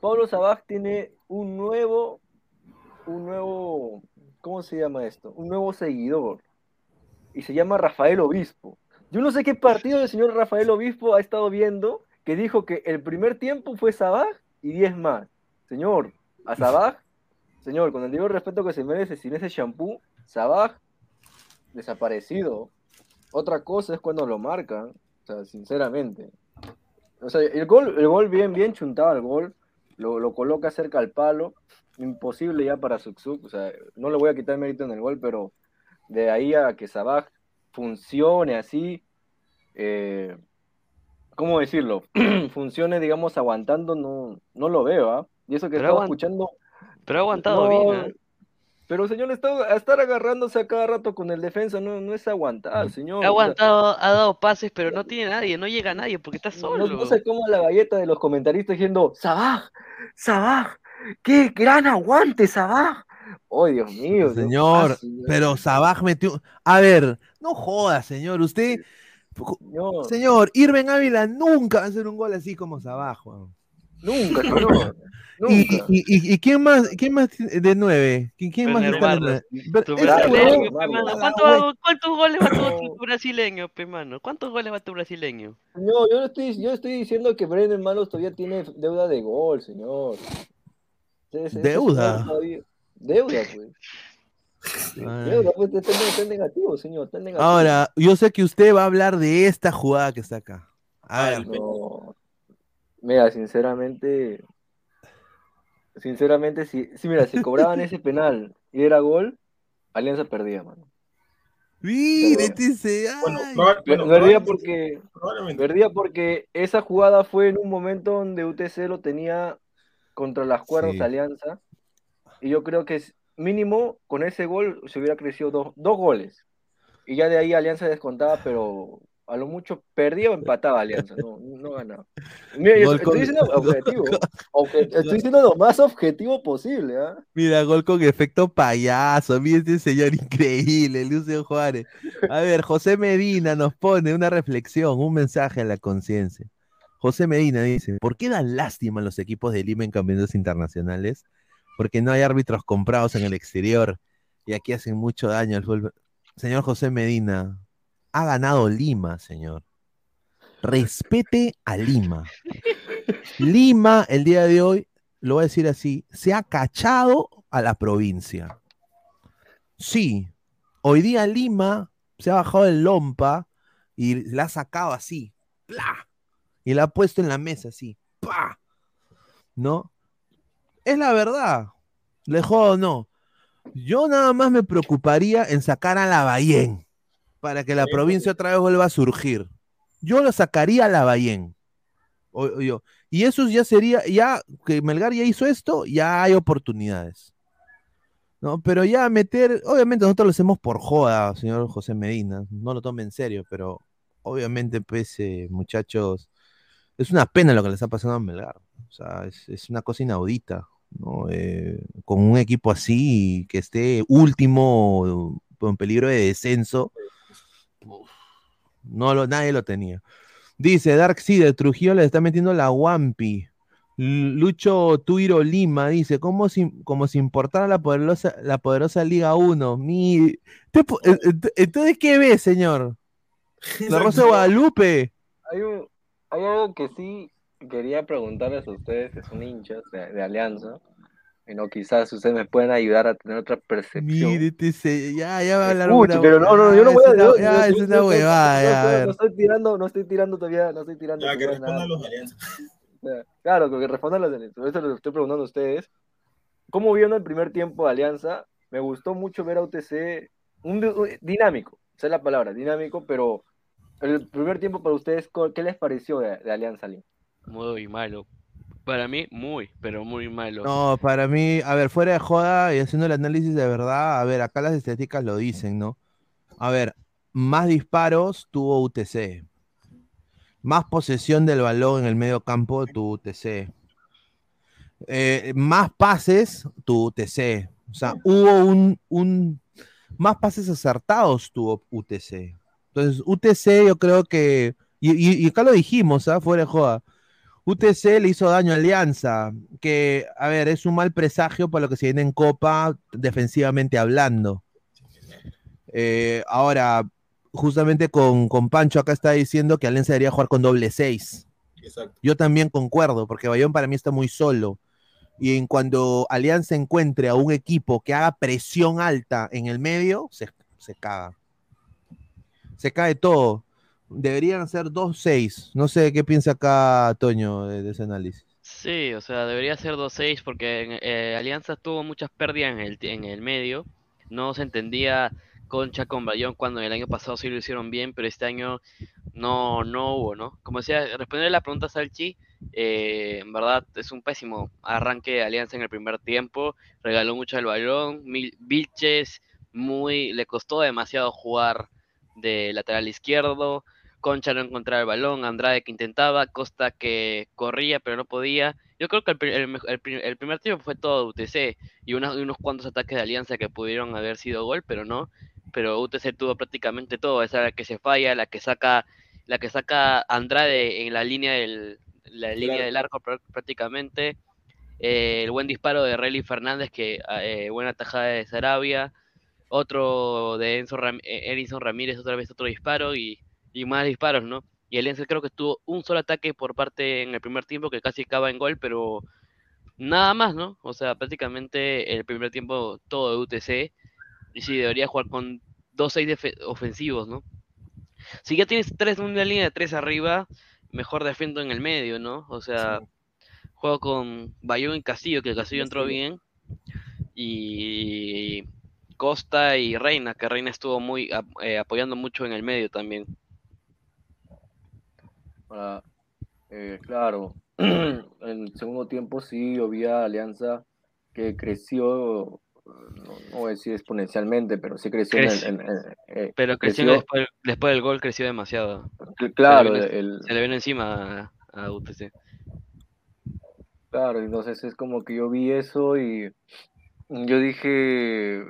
Pablo Sabaj tiene un nuevo, un nuevo, ¿cómo se llama esto? Un nuevo seguidor. Y se llama Rafael Obispo. Yo no sé qué partido del señor Rafael Obispo ha estado viendo que dijo que el primer tiempo fue Sabaj y 10 más. Señor, a Sabaj, señor, con el debido respeto que se merece, sin ese shampoo, Sabaj, desaparecido. Otra cosa es cuando lo marcan, o sea, sinceramente. O sea, el gol, el gol bien, bien chuntado el gol, lo, lo coloca cerca al palo, imposible ya para Suksuk, o sea, no le voy a quitar mérito en el gol, pero de ahí a que Sabaj funcione así, eh, ¿cómo decirlo? [CLEARS THROAT] funcione, digamos, aguantando, no, no lo veo, ¿ah? Y eso que Pero estaba escuchando. pero ha aguantado No, bien, ¿ah? Pero señor, está- estar agarrándose a cada rato con el defensa no, no es aguantar, señor. Ha aguantado, ha dado pases, pero no tiene nadie, no llega nadie porque está No, solo. no se coma la galleta de los comentaristas diciendo, Sabaj, Sabaj, qué gran aguante, Sabaj. Oh, Dios mío. ¿qué Señor, pero Sabaj metió. A ver, no joda, señor. Usted. Señor. Señor, Irving Ávila nunca va a hacer un gol así como Sabaj, weón. Nunca, [LAUGHS] señor. ¿Y, y, y, y quién más, quién más de nueve? ¿Quién, quién más está de nueve? ¿Cuántos, hue- ¿Cuántos goles va tu, tu brasileño, pe, mano? ¿Cuántos goles va tu brasileño? No, yo no estoy, yo estoy diciendo que Brendan Malos todavía tiene deuda de gol, señor. ¿Deuda? Deuda, pues. Deuda, pues está, negativo, señor. Está negativo. Ahora, yo sé que usted va a hablar de esta jugada que está acá. A ver, No. Mira, sinceramente, sinceramente, si, si mira, si cobraban ese [LAUGHS] penal y era gol, Alianza perdía, mano. dice, Bueno, proba- bueno, perdía porque perdía porque esa jugada fue en un momento donde UTC lo tenía contra las cuerdas Sí. de Alianza y yo creo que es- mínimo con ese gol se hubiera crecido dos, dos goles y ya de ahí Alianza descontaba, pero a lo mucho perdía o empataba Alianza, no, no ganaba. Mira, yo estoy con- diciendo [LAUGHS] objetivo, obje- estoy diciendo lo más objetivo posible, ¿ah? Mira, gol con efecto payaso. Mira este señor increíble, Lucio Juárez. A ver, José Medina nos pone una reflexión, un mensaje a la conciencia. José Medina dice: ¿Por qué dan lástima a los equipos de Lima en campeonatos internacionales? Porque no hay árbitros comprados en el exterior y aquí hacen mucho daño al fútbol. Señor José Medina, ha ganado Lima, señor. Respete a Lima. Lima, el día de hoy, lo voy a decir así, se ha cachado a la provincia. Sí, hoy día Lima se ha bajado el lompa y la ha sacado así, ¡plá! Y la ha puesto en la mesa así, ¡pa! ¿no? Es la verdad, le jodo no. Yo nada más me preocuparía en sacar a la Bayén para que la provincia otra vez vuelva a surgir. Yo lo sacaría a la Bayén. O- o yo. Y eso ya sería, ya que Melgar ya hizo esto, ya hay oportunidades. ¿No? Pero ya meter, obviamente nosotros lo hacemos por joda, señor José Medina, no lo tome en serio, pero obviamente, pues, eh, muchachos, es una pena lo que le está pasando a Melgar. O sea, es, es una cosa inaudita, ¿no? Eh, con un equipo así que esté último, con peligro de descenso, no lo, nadie lo tenía. Dice Dark Seed, Trujillo le está metiendo la Wampi. Lucho Tuiro Lima dice, ¿cómo si, como si importara la poderosa, la poderosa Liga 1? Mi... Entonces, ¿qué ves, señor? [LAUGHS] La Rosa de Guadalupe. Hay, un- hay algo que sí quería preguntarles a ustedes, que son hinchas de, de Alianza, y no, quizás ustedes me pueden ayudar a tener otra percepción. Mire, te se- ya, ya va a hablar una pero no, no, yo no voy a... es una- ya, es una huevada, ya, ver. No estoy tirando, no estoy tirando todavía, no estoy tirando Ya, que respondan los alianzas. [LAUGHS] Claro, que respondan los alianzas. Eso les estoy preguntando a ustedes. ¿Cómo vieron el primer tiempo de Alianza? Me gustó mucho ver a UTC un, un- dinámico, esa es la palabra, dinámico, pero el primer tiempo para ustedes, ¿co- ¿qué les pareció de, de Alianza Lima? Muy malo. Para mí, muy, pero muy malo. No, para mí, a ver, fuera de joda y haciendo el análisis de verdad, a ver, acá las estadísticas lo dicen, ¿no? A ver, más disparos tuvo UTC. Más posesión del balón en el medio campo tuvo UTC. Eh, más pases tuvo UTC. O sea, hubo un, un- más pases acertados tuvo UTC. Entonces, UTC yo creo que, y, y- y acá lo dijimos, ¿ah? Fuera de joda. UTC le hizo daño a Alianza, que, a ver, es un mal presagio para lo que se viene en Copa, defensivamente hablando. Eh, ahora, justamente con, con Pancho acá está diciendo que Alianza debería jugar con doble seis. Exacto. Yo también concuerdo, porque Bayón para mí está muy solo. Y en cuando Alianza encuentre a un equipo que haga presión alta en el medio, se, se caga. Se cae todo. Deberían ser 2-6. No sé qué piensa acá Toño de, ese análisis. Sí, o sea, debería ser 2-6 porque eh, Alianza tuvo muchas pérdidas en el, en el medio. No se entendía Concha con Bayón cuando el año pasado sí lo hicieron bien, pero este año no, no hubo, ¿no? Como decía, responder a la pregunta Salchi, eh, en verdad es un pésimo arranque de Alianza en el primer tiempo. Regaló mucho el balón. Vilches muy, le costó demasiado jugar de lateral izquierdo. Concha no encontraba el balón, Andrade que intentaba, Costa que corría pero no podía. Yo creo que el, el el el primer tiempo fue todo UTC y unos, unos cuantos ataques de Alianza que pudieron haber sido gol, pero no. Pero UTC tuvo prácticamente todo, esa la que se falla, la que saca, la que saca Andrade en la línea del, la línea del arco prá- prácticamente. Eh, el buen disparo de Relly Fernández, que eh, buena tajada de Sarabia. Otro de Enzo Ram- eh, Edinson Ramírez, otra vez otro disparo y, y más disparos, ¿no? Y Alianza creo que tuvo un solo ataque por parte en el primer tiempo que casi acaba en gol, pero nada más, ¿no? O sea, prácticamente el primer tiempo todo de UTC. Y sí, debería jugar con dos seis ofensivos, ¿no? Si ya tienes tres, una línea de tres arriba, mejor defiendo en el medio, ¿no? O sea, juego con Bayón y Castillo, que Castillo entró bien. Y Costa y Reina, que Reina estuvo muy eh, apoyando mucho en el medio también. Para, eh, claro, [CLEARS THROAT] en el segundo tiempo sí había Alianza que creció, no, no voy a decir exponencialmente, pero sí creció en eh, Pero creció creció- después, después del gol, creció demasiado. Cl- claro, se le vino, el- se le vino encima a, a UTC. Claro, entonces es como que yo vi eso y yo dije,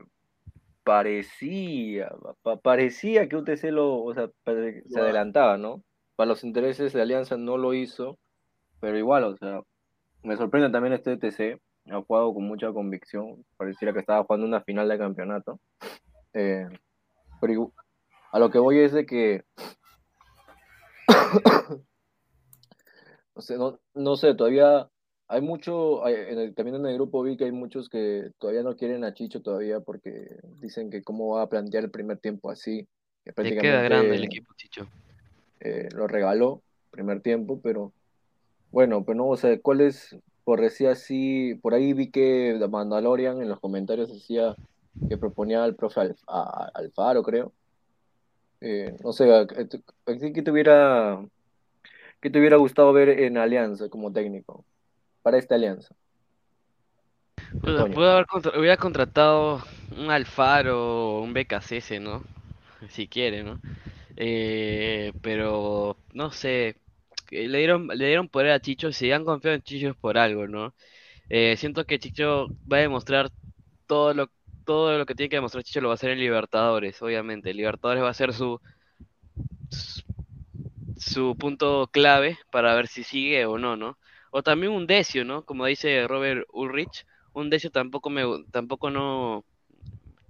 parecía, pa- parecía que UTC lo, o sea, se Wow. adelantaba, ¿no? Para los intereses de Alianza no lo hizo, pero igual, o sea, me sorprende también este UTC, ha jugado con mucha convicción, pareciera que estaba jugando una final de campeonato. Eh, pero a lo que voy es de que [COUGHS] no sé, todavía hay mucho, hay- en el- también en el grupo vi que hay muchos que todavía no quieren a Chicho todavía porque dicen que cómo va a plantear el primer tiempo así, que Le queda grande el prácticamente equipo, Chicho. eh, lo regaló primer tiempo, pero bueno, pero no, o sea, ¿cuál es, por decir así, por ahí vi que Mandalorian en los comentarios decía que proponía al profe Alf- a- a- Alfaro, creo. Eh, no sé, ¿a, a ti- a ti qué te hubiera, qué te hubiera gustado ver en Alianza como técnico? Para esta alianza. Pudo haber contra- hubiera contratado un Alfaro o un BKCS, ¿no? Si quiere, ¿no? Eh, pero no sé, que le dieron, le dieron poder a Chicho, si han confiado en Chicho es por algo, ¿no? Eh, siento que Chicho va a demostrar todo lo, todo lo que tiene que demostrar Chicho lo va a hacer en Libertadores, obviamente. Libertadores va a ser su, su, su punto clave para ver si sigue o no, ¿no? O también un Decio, ¿no? Como dice Robert Ulrich, un Decio tampoco me tampoco no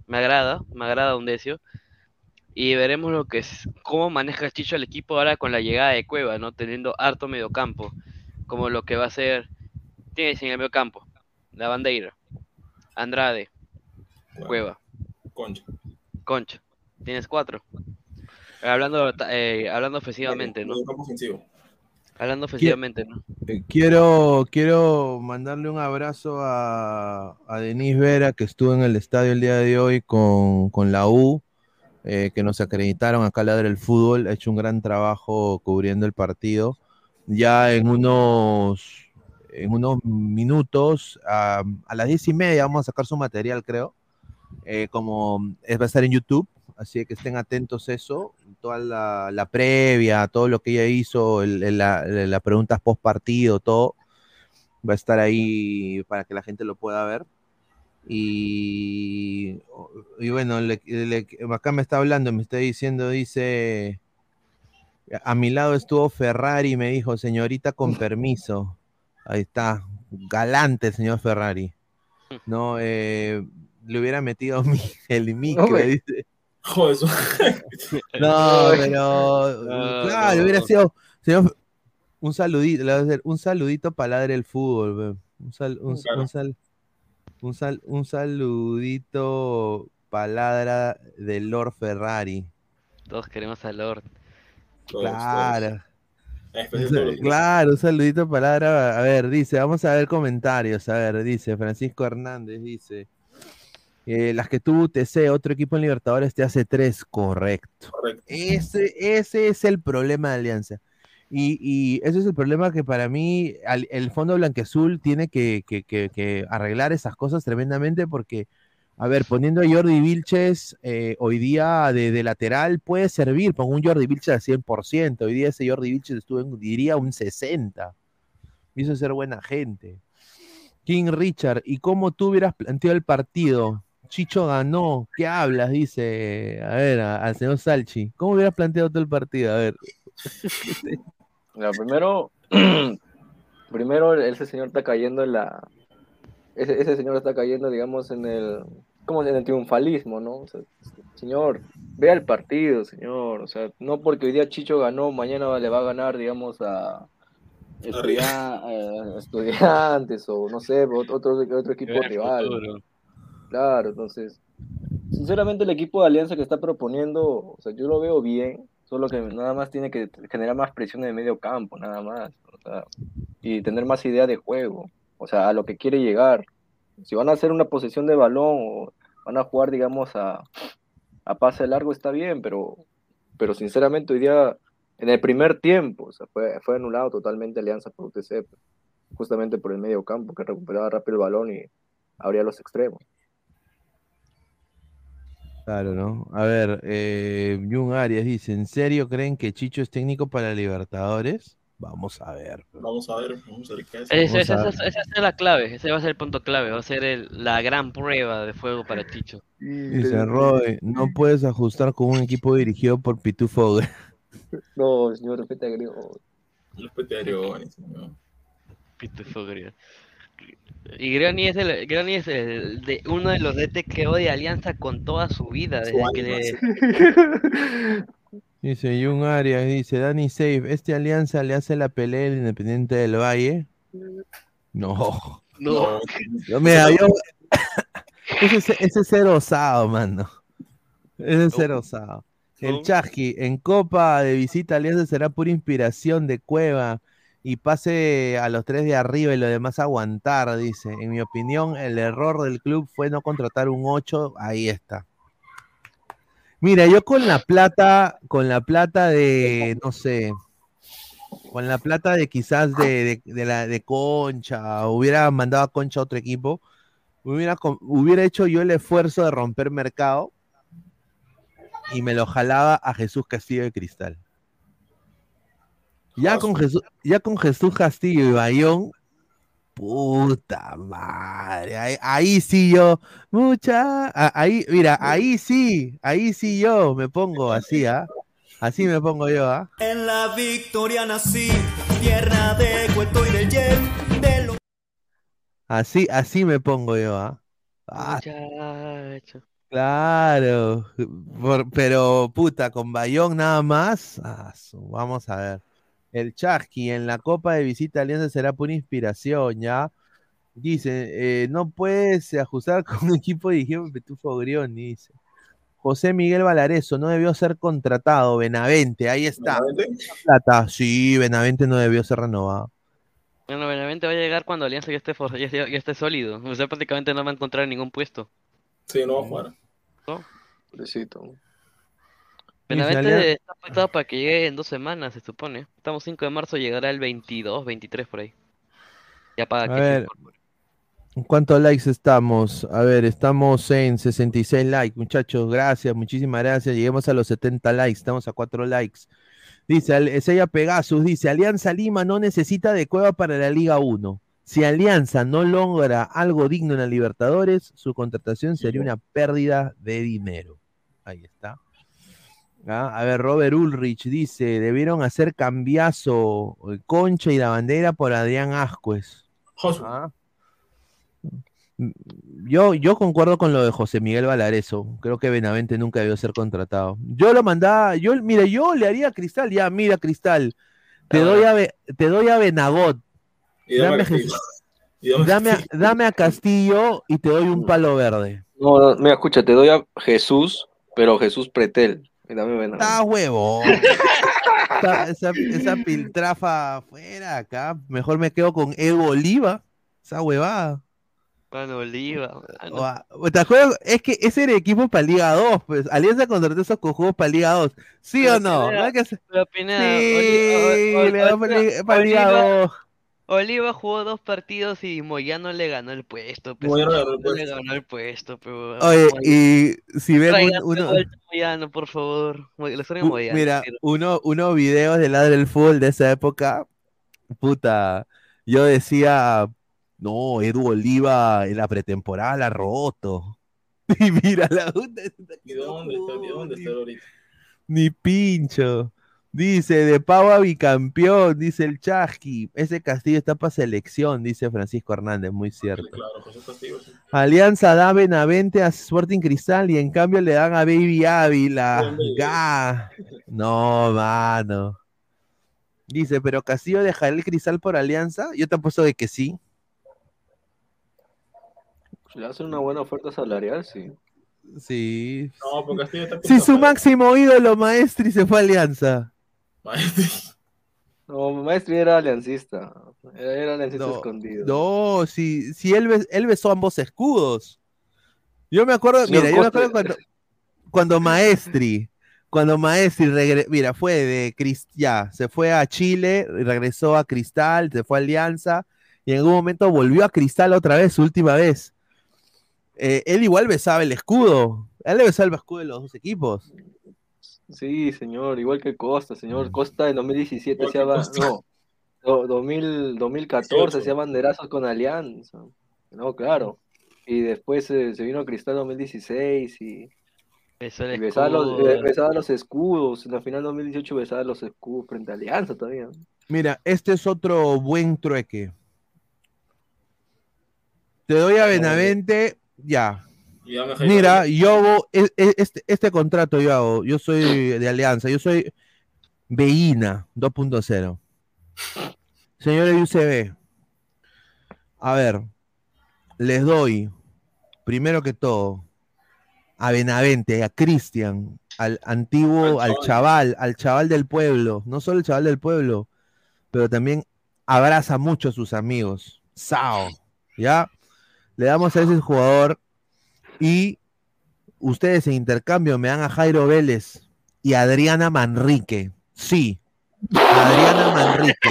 me agrada, me agrada un Decio. Y veremos lo que es, cómo maneja Chicho el equipo ahora con la llegada de Cueva, ¿no? Teniendo harto mediocampo, como lo que va a ser, tienes en el mediocampo, la bandera, Andrade, Cueva, Concha. Concha, tienes cuatro. Hablando, eh, hablando ofensivamente, ¿no? Ofensivo. Hablando ofensivamente, ¿no? Eh, Quiero, quiero mandarle un abrazo a, a Denise Vera, que estuvo en el estadio el día de hoy con, con la U, eh, que nos acreditaron acá a Ladra el Fútbol, ha hecho un gran trabajo cubriendo el partido. Ya en unos, en unos minutos, a, a las diez y media vamos a sacar su material, creo, eh, como es, va a estar en YouTube, así que estén atentos a eso, toda la, la previa, todo lo que ella hizo, el- el- la- las preguntas post partido, todo, va a estar ahí para que la gente lo pueda ver. Y, y bueno, le- le- acá me está hablando, me está diciendo, dice, a mi lado estuvo Ferrari me dijo, señorita, con [LAUGHS] permiso. Ahí está, galante señor Ferrari. No, eh, le hubiera metido [LAUGHS] mi- el micro, dice. Joder, eso. [LAUGHS] No, pero No, claro, no. hubiera sido señor, un saludito, le voy a hacer un saludito para ladre el fútbol, un, sal- un, Claro. un sal- un sal- un saludito paladra de Lord Ferrari. Todos queremos a Lord. Claro. Claro, un saludito palabra. A ver, dice, vamos a ver comentarios. A ver, dice Francisco Hernández, dice. Eh, las que tuvo UTC, otro equipo en Libertadores te hace tres, correcto. Ese, ese es el problema de Alianza. Y, y ese es el problema que para mí al- el Fondo Blanqueazul tiene que, que- que- que arreglar esas cosas tremendamente porque, a ver, poniendo a Jordi Vilches eh, hoy día de, de lateral puede servir, pongo un Jordi Vilches al 100%, hoy día ese Jordi Vilches estuvo en, diría, un 60%. Me hizo ser buena gente. King Richard, ¿y cómo tú hubieras planteado el partido? Chicho ganó, ¿qué hablas? Dice, a ver, al señor Salchi. ¿Cómo hubieras planteado todo el partido? A ver. [LAUGHS] Primero, [CLEARS THROAT] primero ese señor está cayendo en la, ese, ese señor está cayendo, digamos, en el, como en el triunfalismo, ¿no? O sea, señor, vea el partido, señor, o sea, no porque hoy día Chicho ganó, mañana le va a ganar, digamos, a estudia- eh, estudiantes o no sé, otro, otro equipo rival. futuro. Claro, entonces, sinceramente el equipo de Alianza que está proponiendo, o sea, yo lo veo bien, solo que nada más tiene que generar más presión en el medio campo, nada más, o sea, y tener más idea de juego, o sea, a lo que quiere llegar. Si van a hacer una posesión de balón o van a jugar, digamos, a, a pase largo, está bien, pero, pero sinceramente hoy día, en el primer tiempo, o sea, fue, fue anulado totalmente Alianza por UTC, justamente por el medio campo, que recuperaba rápido el balón y abría los extremos. Claro, ¿no? A ver, eh, Jun Arias dice, ¿en serio creen que Chicho es técnico para Libertadores? Vamos a ver. Vamos a ver, vamos a ver qué hace. Esa, esa- esa- esa es la clave, ese va a ser el punto clave, va a ser el- la gran prueba de fuego para Chicho. Dice Roy, no puedes ajustar con un equipo dirigido por Pitufo. [LAUGHS] No, señor, respete a Griego. Respete a Grioni, señor. Pitufo. Y Grioni es, el, Grioni es el de uno de los DT que odia Alianza con toda su vida, desde que le... [LAUGHS] Dice Jun Arias, dice Dani Safe, ¿este alianza le hace la pelea al Independiente del Valle? No. No. [LAUGHS] Yo, mira, yo... [LAUGHS] ese, es- ese es ser osado, mano. Ese es ser osado. El Chasqui, en Copa de visita Alianza será pura inspiración de Cueva y pase a los tres de arriba y lo demás aguantar, dice. En mi opinión, el error del club fue no contratar un 8, ahí está. Mira, yo con la plata, con la plata de, no sé, con la plata de quizás de, la de Concha, hubiera mandado a Concha a otro equipo, hubiera, hubiera hecho yo el esfuerzo de romper mercado y me lo jalaba a Jesús Castillo de Cristal. Ya con Jesús, ya con Jesús Castillo y Bayón, puta madre, ahí, ahí sí yo, mucha, ahí, mira, ahí sí, ahí sí yo me pongo así, ¿ah? Así me pongo yo, ¿ah? En la victoria nací, tierra de Cueto y del de los Así, así me pongo yo, ¿ah? Ah, claro, por- pero puta, con Bayón nada más, ah, vamos a ver. El Chasqui en la Copa de Visita Alianza será pura inspiración, ¿ya? Dice, eh, no puedes ajustar [LAUGHS] con un equipo dirigido por Petufo Grioni, dice. José Miguel Valareso no debió ser contratado, Benavente, ahí está. Plata, sí, Benavente no debió ser renovado. Bueno, Benavente va a llegar cuando Alianza ya esté, for- ya, esté- ya esté sólido. O sea, prácticamente no va a encontrar ningún puesto. Sí, no va a jugar. ¿no? Benavente está pactado para que llegue en dos semanas, se supone. Estamos 5 de marzo, llegará el 22, 23 por ahí. Ya paga A que ver, incorpore. ¿en ¿cuántos likes estamos? A ver, estamos en 66 likes, muchachos. Gracias, muchísimas gracias. Lleguemos a los 70 likes, estamos a 4 likes. Dice, Al- Ezeya Pegasus, dice, Alianza Lima no necesita de Cueva para la Liga 1. Si Alianza no logra algo digno en la Libertadores, su contratación sería una pérdida de dinero. Ahí está. Ah, A ver, Robert Ulrich dice, debieron hacer cambiazo eh, Concha y la bandera por Adrián Ascuez. Ah. Mm, Yo, yo concuerdo con lo de José Miguel Valareso. Creo que Benavente nunca debió ser contratado. Yo lo mandaba, yo, mira, yo le haría a Cristal, ya, mira, Cristal, te doy a, te doy a Benagot, Y dame dame, a Castillo. Jesús- Y dame a dame, a, dame a Castillo y te doy un palo verde. No, no, mira, escucha, te doy a Jesús, pero Jesús Pretel. Está huevo. esa, esa, esa piltrafa afuera acá. Mejor me quedo con Evo Oliva. Esa huevada. Mano Oliva, mano. ¿Te acuerdas? Es que ese era el equipo para Liga 2, pues. Alianza contrató esos cojuegos para Liga 2. ¿Sí o no? Pineda, ¿Verdad que se- pero Pineda, Sí, Oliva- para Liga- para Liga Oliva- 2. Oliva jugó dos partidos y Moyano le ganó el puesto. pues, Moyano le ganó el le puesto. ganó el puesto, pero Oye, y si ven un- de uno, Moyano, por favor. Moyano, mira, pero- uno, unos videos de Ladre del Fútbol de esa época, puta, yo decía, no, Edu Oliva en la pretemporada la ha roto. [LAUGHS] Y mira, la puta, ¿Y dónde está? ¿Y dónde está ahorita? ni pincho. Dice, de pavo a bicampeón, dice el Chasqui. Ese Castillo está para selección, dice Francisco Hernández, muy cierto. Claro, José Castillo. sí. Alianza da Benavente a Sporting Cristal y en cambio le dan a Baby Ávila. Ga. No, mano. Dice, pero Castillo dejará el Cristal por Alianza. Yo te apuesto de que sí. Le hacen una buena oferta salarial, sí. Sí. No, porque Castillo está Si su máximo ídolo Maestri se fue a Alianza. No, Maestri era aliancista. Era, aliancista No, escondido. No, si, si él, bes- él besó ambos escudos. Yo me acuerdo, mira, yo me acuerdo cuando, cuando Maestri, cuando Maestri regre- mira, fue de Cris- ya, se fue a Chile, regresó a Cristal, se fue a Alianza, y en algún momento volvió a Cristal otra vez, su última vez. Eh, él igual besaba el escudo, él le besaba el escudo de los dos equipos. Sí, señor, igual que Costa, señor. Costa en 2017 hacía, ba- no, do- 2000, 2014 hacía banderazos con Alianza. No, claro. Y después eh, se vino a Cristal 2016 y, besaba, los, eh, besaba los escudos. En la final 2018 besaba los escudos frente a Alianza todavía. Mira, este es otro buen trueque. Te doy a Benavente, ya. Mira, ir. yo hago e- e- este, este contrato yo hago, yo soy de Alianza, yo soy Veína 2.0. Señores de UCB, a ver, les doy, primero que todo, a Benavente, a Cristian, al antiguo, al chaval, al chaval del pueblo, no solo el chaval del pueblo, pero también abraza mucho a sus amigos. Sao, ¿ya? Le damos a ese jugador y ustedes en intercambio me dan a Jairo Vélez y Adriana Manrique. Sí, Adriana Manrique.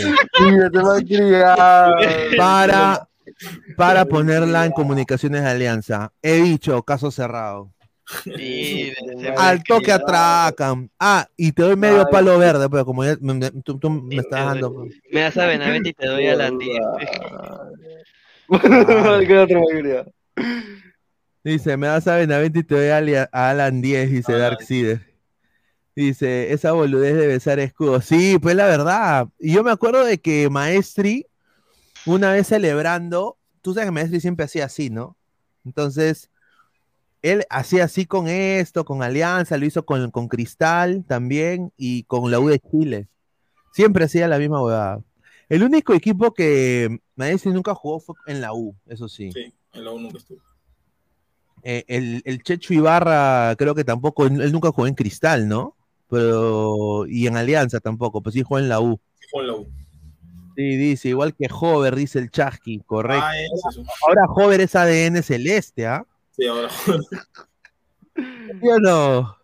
Para, para ponerla en comunicaciones de alianza. He dicho, caso cerrado. Sí, Al toque atracan. Ah, y te doy medio palo verde, pero como ya me- me- tú, tú me estás dando. pues. Me das a Benavente y te doy a la 10. [LAUGHS] Dice, me das a Benavente y te doy a, Alan 10, dice Dark Sider. Dice, esa boludez de besar escudos. Sí, pues la verdad. Y yo me acuerdo de que Maestri, una vez celebrando, tú sabes que Maestri siempre hacía así, ¿no? Entonces, él hacía así con esto, con Alianza, lo hizo con, con Cristal también y con la U de Chile. Siempre hacía la misma huevada. El único equipo que Maestri nunca jugó fue en la U, eso sí. Sí, en la 1 que estuvo. Eh, el, el Checho Ibarra creo que tampoco, él nunca jugó en Cristal, ¿no? Pero, y en Alianza tampoco, pues sí jugó en la U. Jugó en la U. Sí, dice, igual que Hover, dice el Chasqui, correcto. Ah, es Ahora Hover es ADN celeste, ¿ah? Sí, ahora. ¿Sí o no?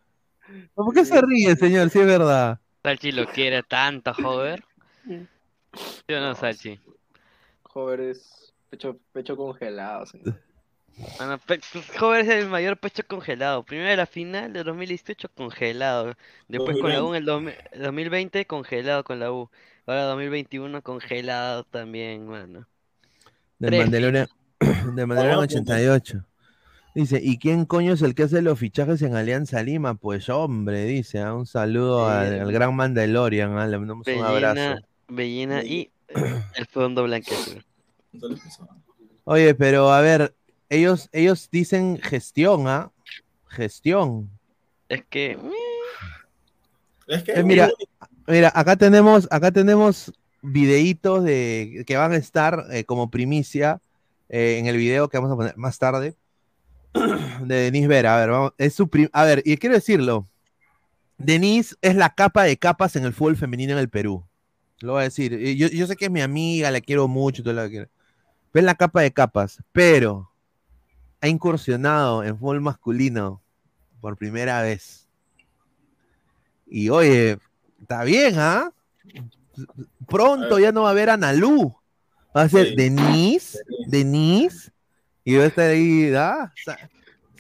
¿Por qué se ríe, señor? Sí es verdad. Salchi lo quiere tanto, joder. ¿Sí o no, Salchi? Jóvenes, pecho, pecho congelado, señor. Bueno, pe- Jover es el mayor pecho congelado. Primero en la final de 2018 congelado. Después con la U en el 2000 2020 congelado con la U. Ahora 2021 congelado también, mano. Del Mandalorian, [CLEARS THROAT] del Mandalorian Ah, 88. Dice, ¿y quién coño es el que hace los fichajes en Alianza Lima? Pues hombre, dice, ah, un saludo Sí, al, gran Mandalorian, ah, le mandamos un abrazo. Bellina y el fondo blanqueazul. Oye, pero a ver, ellos, ellos dicen gestión, ¿ah? Gestión. Es que. Es que Eh, mira, mira, acá tenemos, acá tenemos videitos de que van a estar eh, como primicia eh, en el video que vamos a poner más tarde [CLEARS THROAT] de Denise Vera. A ver, vamos, es su prim- a ver, y quiero decirlo. Denise es la capa de capas en el fútbol femenino en el Perú. Lo voy a decir. Yo, yo sé que es mi amiga, la quiero mucho, todo lo que quiera. Pero es la capa de capas. Pero ha incursionado en fútbol masculino por primera vez. Y oye, está bien, ¿ah? Pronto ya no va a haber a Nalú. Va a ser Sí. Denise, Denise, y va a estar ahí, ¿ah? Sa-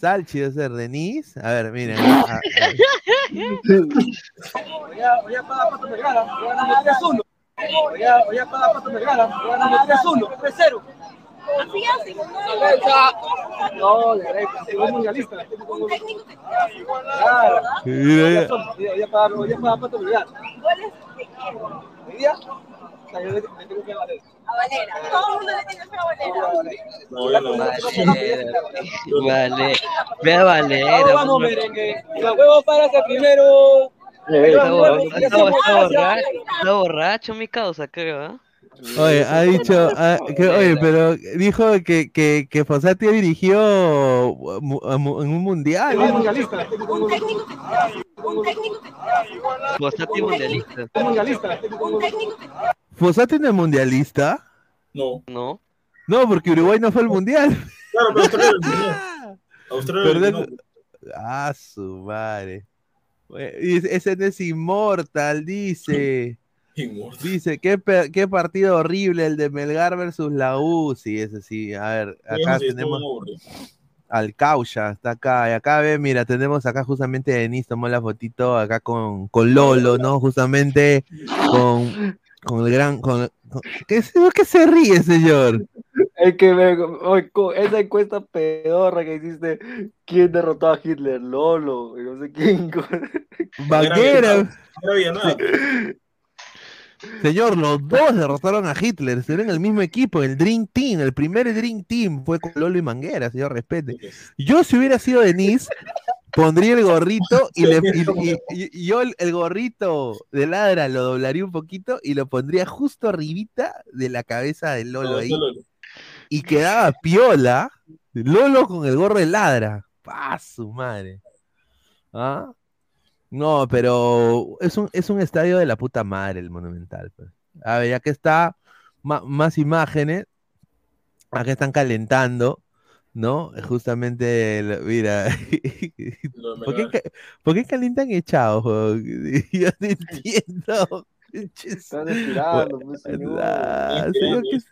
Salchi va a ser Denise. A ver, miren. a- para Pato Vergara, voy ganando 3-1. Oye, oye, para Pato Vergara, voy ganando 3-1, 3-0. ¿Confías en un No, de ley, es mundialista. Claro. Mira, Ya son, ya- ya para ya para para terminar. ¿Goles de quién? ¿Hoy día? O sea, yo le le tengo que valer. A Valera. Todo el mundo le tiene fe a Valera. No, ya no. Vale, ve a Valera. Vamos, vamos, pues, merengue. La huevo para que primero. Está, borracho, está mi causa, creo, ¿ah? Oye, ha dicho, que- oye, pero dijo que, que, que Fossati dirigió mu- a mu- en un mundial. Mundialista. Un técnico Fossati mundialista. ¿Fossati no es mundialista? No. No. No, porque Uruguay no fue al mundial. Claro, pero Australia. Australia. Ah, su madre. Ese no es inmortal, dice. Inmortal. Dice, ¿qué, qué partido horrible el de Melgar versus la U. Sí, ese sí. A ver, acá Sí, tenemos al Caucha, está acá. Y acá ve, mira, tenemos acá justamente Denis tomó la fotito acá con, con Lolo, ¿no? Justamente con, con el gran. Con, con- ¿qué, se- ¿Qué se ríe, señor? Es que me, esa encuesta pedorra que hiciste, ¿quién derrotó a Hitler? Lolo, y no sé quién. [LAUGHS] Banguera. Era Villanueva. Señor, los dos derrotaron a Hitler, estuvieron en el mismo equipo, el Dream Team, el primer Dream Team fue con Lolo y Manguera, señor, respete. Yo si hubiera sido Denise, pondría el gorrito y, le, y- y- y- y yo el, el gorrito de ladra lo doblaría un poquito y lo pondría justo arribita de la cabeza de Lolo ahí. Y quedaba piola, Lolo con el gorro de ladra. ¡Pa, su madre! ¿Ah? No, pero es un, es un estadio de la puta madre el Monumental. pues. A ver, ya que está ma- más imágenes, acá están calentando, ¿no? Justamente, el- mira, [LAUGHS] ¿por qué, por qué calientan echados? [LAUGHS] Yo no entiendo. [LAUGHS] Están estirando, pues, señor. Ah, señor, que se-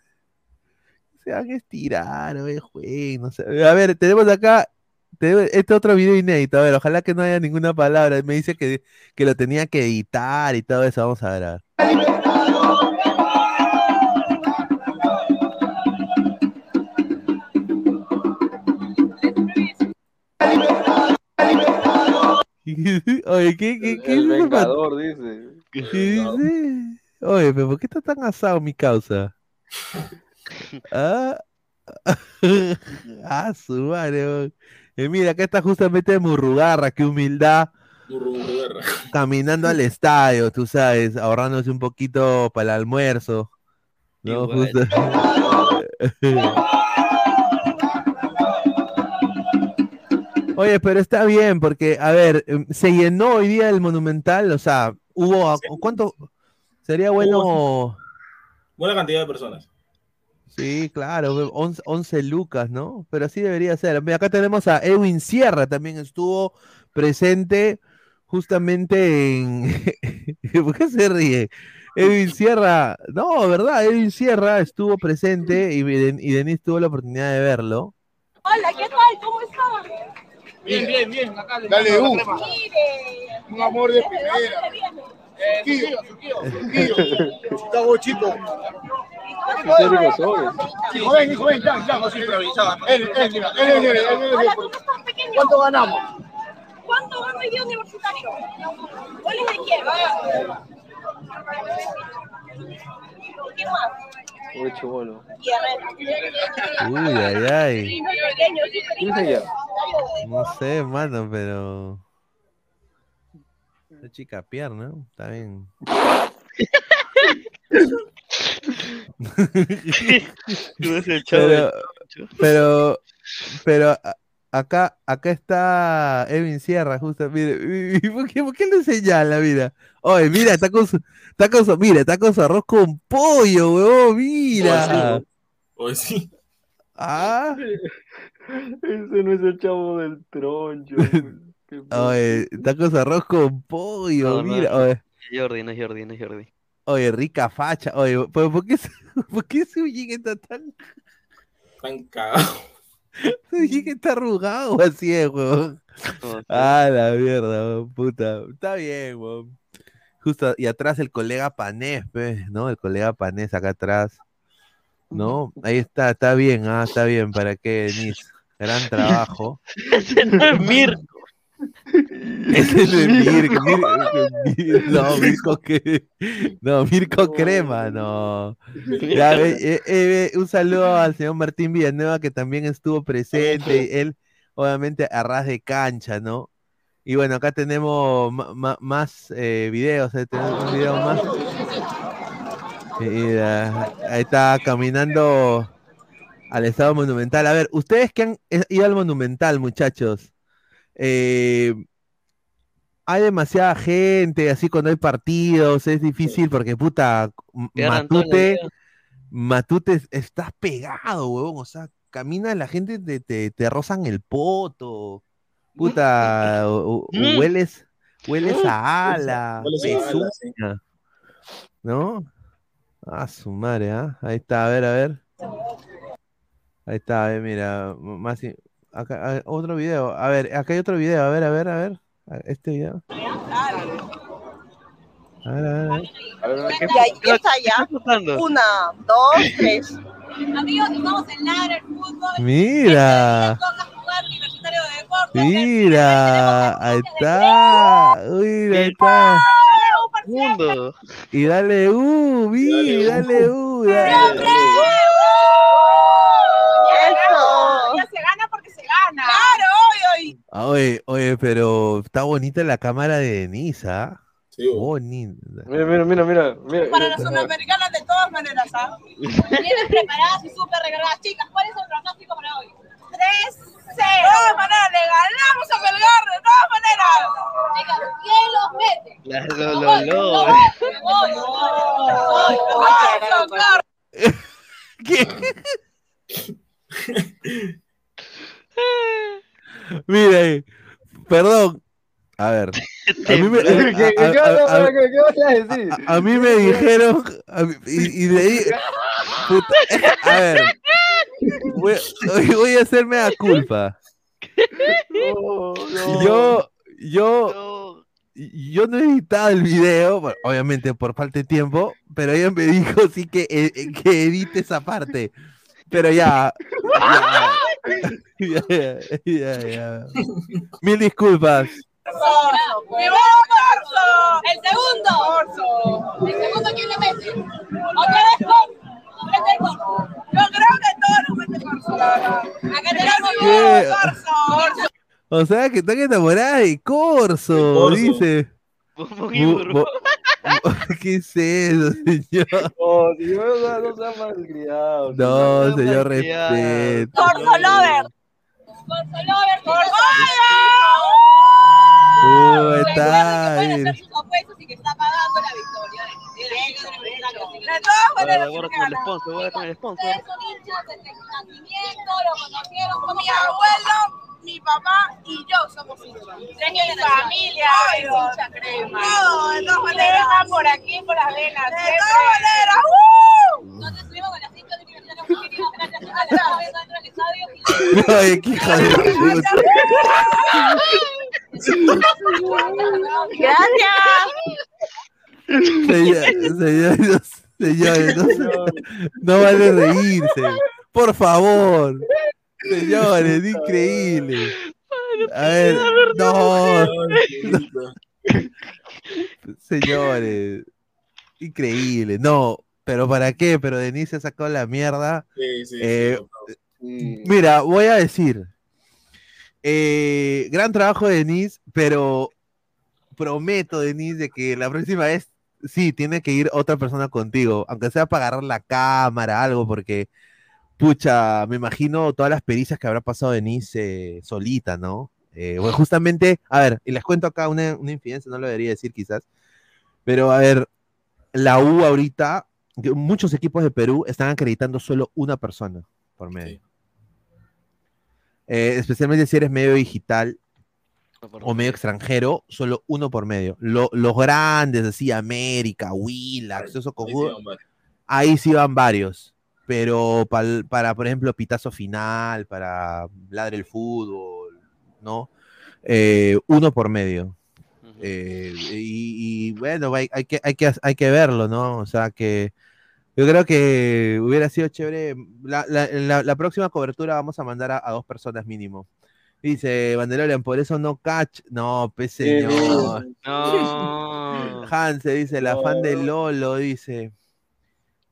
van a estirar, oye, güey, no sé. A ver, tenemos acá este otro video inédito. A ver, ojalá que no haya ninguna palabra. Me dice que, que lo tenía que editar y todo eso. Vamos a ver. a ver. [LAUGHS] Oye, ¿qué, qué, qué El es vengador, dice. ¿Qué dice? Oye, pero ¿por qué está tan asado mi causa? [LAUGHS] Ah, [LAUGHS] ah su madre. Eh, mira, acá está justamente Murrugarra, qué humildad, Murrugarra. caminando al estadio, tú sabes, ahorrándose un poquito para el almuerzo. ¿no? Igual. Justo- [LAUGHS] Oye, pero está bien, porque, a ver, em, se llenó hoy día el Monumental, o sea, hubo, ¿cuánto? Sería bueno, Buena cantidad de personas. Sí, claro, 11, 11 lucas, ¿no? Pero así debería ser. Mira, acá tenemos a Edwin Sierra, también estuvo presente justamente en... [LAUGHS] ¿Por qué se ríe? Edwin Sierra, no, ¿verdad? Edwin Sierra estuvo presente y, y Denis tuvo la oportunidad de verlo. Hola, ¿qué tal? ¿Cómo están? Bien, bien, bien. Acá le Dale, mando la U. crema. Mire. Un amor de ¿Desde primera. Surquillo, Surquillo. ¿Cuánto ganamos? ¿Cuánto gana hoy día universitario? ¿Goles de quién? ¿Qué más? Uy. Uy, ay, ay. ¿Quién es? No sé, mano, pero... Esa chica pierna, ¿no? Está bien. No es el chavo pero, pero, pero acá, acá está Evin Sierra, justo, mire, ¿y ¿por qué, por qué le señala, mira? Oye, mira, está con su, está con su, mira, está con su arroz con pollo, huevón, mira. Hoy sí. Ah, [LAUGHS] Ese no es el chavo del troncho. [LAUGHS] Oye, su arroz con pollo, No, mira, no. oye. Jordi, no es Jordi, no es Jordi. Oye, rica facha. Oye, ¿por, por qué, su- [LAUGHS] por qué su está tan. Tan cagado. [LAUGHS] Su está arrugado así, es, weón? Ah, la mierda, weón, puta. Está bien, weón. Justo, y atrás el colega Panés, pues, ¿no? El colega Panés acá atrás. ¿No? Ahí está, está bien, ah, está bien. ¿Para qué, Denise? Gran trabajo. [LAUGHS] Ese no es Mirko. Ese es [LAUGHS] Mirko. Mir- Mir- no, [LAUGHS] Mirko que. No, Mirko Crema, no. Ya, eh, eh, un saludo al señor Martín Villanueva que también estuvo presente. Él, obviamente, a ras de cancha, ¿no? Y bueno, acá tenemos más eh, videos. eh, tenemos un video más. Mira, ahí está caminando al Estado Monumental. A ver, ustedes que han eh, ido al Monumental, muchachos, eh, hay demasiada gente, así cuando hay partidos, es difícil porque, puta, Matute. Matute, es- estás pegado, huevón, o sea, camina la gente, te, te, te rozan el poto, puta, o- o- o [LAUGHS] Mm. hueles, hueles a ala, Hueles a ala, sí. ¿no? Ah, su madre, ¿ah? Ahí está, a ver, a ver. Ahí está, a ver, mira, más acá, otro video. A ver, acá hay otro video, a ver, a ver, a ver. a- Este video. A ver, a ver, a ver. Y ahí está ya. Una, dos, tres. [LAUGHS] Amigos, estamos en Ladra el fútbol. Mira, de Deportes. mira, ahí está. Uy, ahí está. Mundo. Y dale U, vi, dale U. dale. Eso. Ya se gana porque se gana. Claro, hoy, hoy. Ah, Oye, oye, pero está bonita la cámara de Denise, ¿ah? Bonita. Mira, mira, mira, mira. mira. Para las sudamericanas de todas maneras, ¿ah? [LAUGHS] Vienen preparadas y súper recargadas. Chicas, ¿cuál es el pronóstico para hoy? 3 0 De todas maneras, le ganamos a Belgar, de todas maneras. Chicas, ¿quién los mete? La- lo, lo, lo. Voy, [LAUGHS] ahí. perdón. A ver. A mí me, ¿Qué- qué- qué a- mí me dijeron a mí- y, y de ahí puta, [LAUGHS] a ver. Voy, [LAUGHS] voy a hacerme a culpa. Yo yo yo no he editado el video obviamente por falta de tiempo pero ella me dijo sí que, eh, que edite esa parte pero ya [LAUGHS] ya, ya, ya, ya. mil disculpas pues. Corso. El segundo. El segundo, ¿quién le mete? Otra vez Corso. Mete Corso. Yo creo que todos nos mete Corso. Corso. Corso. O sea, que están enamoradas de Corso, Corso. dice. [LAUGHS] ¿Qué es eso, señor? No, señor, no sea- no sea malcriado. No, señor, respeto. Corso Lover. Corso Lover. Corso Uh, está Pueden bien. hacer sus apuestos y que está pagando la victoria. De todas Guarda, maneras, guarda con el sponsor, guarda con el sponsor. Ustedes son hinchas desde su nacimiento, lo conocieron como mi abuelo, mi papá y yo somos hinchas. Mi familia es hincha crema. No, de todas maneras. por aquí, por las venas. De todas maneras. ¡uh! Estuvimos con las de universidad gracias a la [LAUGHS] vez dentro del estadio. Hija de. [LAUGHS] Gracias. Señor- [LAUGHS] Señores, no, señores, no, no vale reírse. Por favor. Señores, increíble. A ver, no. no. Señores, increíble. No, pero ¿para qué? Pero Denise ha sacado la mierda. Sí, sí, Eh, sí. Mira, voy a decir. eh, gran trabajo de Denise, pero prometo, Denise, de que la próxima vez sí tiene que ir otra persona contigo, aunque sea para agarrar la cámara, algo, porque pucha, me imagino todas las pericias que habrá pasado Denise eh, solita, ¿no? Eh, bueno, justamente, a ver, y les cuento acá una, una infidencia, no lo debería decir quizás, pero a ver, la U ahorita, muchos equipos de Perú están acreditando solo una persona por medio. Eh, especialmente si eres medio digital o medio extranjero, solo uno por medio. Lo- los grandes, así, América, Willax, eso cojudo, ahí sí van varios. Pero pal- para, por ejemplo, Pitazo Final, para Ladre el Fútbol, ¿no? Eh, uno por medio. Eh, y, y, bueno, hay, hay que, hay, que, hay que verlo, ¿no? O sea, que Yo creo que hubiera sido chévere. La, la- la- la próxima cobertura vamos a mandar a, a dos personas mínimo. Dice Vandelorian, por eso no catch. No, pues señor. No. [LAUGHS] Hanse dice, el afán de Lolo, dice.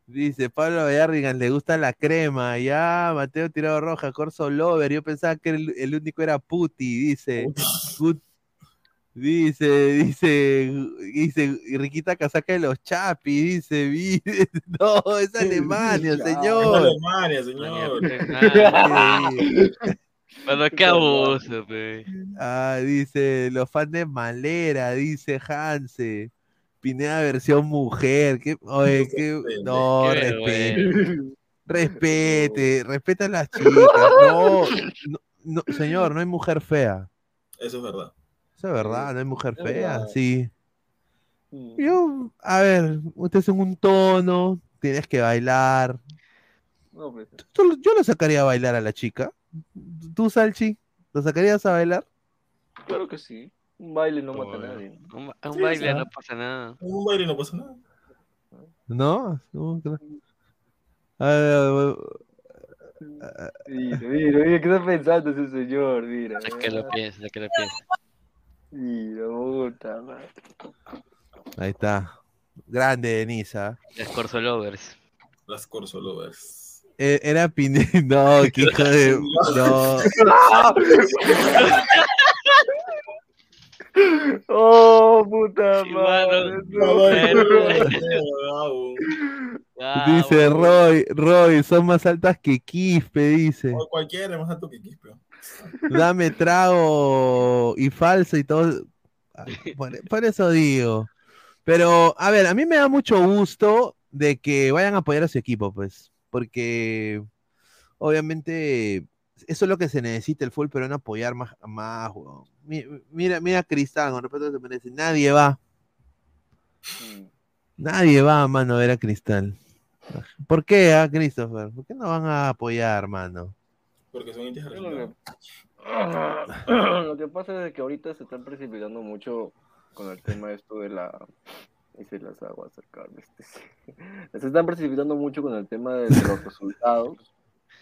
Dice, Pablo Bellarrigan, le gusta la crema. Ya, Mateo Tirado Roja, Corso Lover. Yo pensaba que el, el único era Puti, dice. Put- dice, dice, dice, y Riquita Casaca de los Chapi, dice, [LAUGHS] no, es [LAUGHS] Alemania, señor. es Alemania, señor. [LAUGHS] Pero qué abuso, pe. Ah, dice, los fans de Malera, dice Hanse. Pineda versión mujer. ¿qué? Oye, qué- no, Qué respete. Respete, [LAUGHS] respeta a las chicas. No, no, no, señor, no hay mujer fea. Eso es verdad. Eso es verdad, no hay mujer Es fea, verdad. sí. Yo, a ver, usted es en un tono, tienes que bailar. No, pues, Tú- Yo lo sacaría a bailar a la chica. ¿Tú, Salchi? ¿Lo sacarías a bailar? claro que sí. Un baile no mata a nadie. Un, ba- un Sí, baile no pasa nada. Un baile no pasa nada. ¿No? No, ver, Mira, mira, mira, ¿qué está pensando ese señor? Mira. Es que lo piensa, es que lo piensa. Mira, puta madre. ahí está. Grande, Denisa. Los Corso Lovers. Las Corso Lovers. Eh, Era Pine... [LAUGHS] No, qué hijo de... No. [LAUGHS] Oh, puta Sí, madre. mano. no. [LAUGHS] Dice Roy, Roy, son más altas que Quispe, dice. O cualquiera es más alto que Quispe. Dame trago y falso y todo. Ah, Por, por eso digo. Pero, a ver, a mí me da mucho gusto de que vayan a apoyar a su equipo, pues. Porque, obviamente, eso es lo que se necesita el fútbol peruano, apoyar más, más, weón. Mira, mira a Cristal, con respeto a lo que se merece. Nadie va. Nadie va, mano, a ver a Cristal. ¿Por qué, ah, Christopher? ¿Por qué no van a apoyar, mano? Porque son que- [CLEARS THROAT] Lo que pasa es que ahorita se están precipitando mucho con el tema esto de la... Hice las aguas cerca este. Se [LAUGHS] están precipitando mucho con el tema de, los resultados.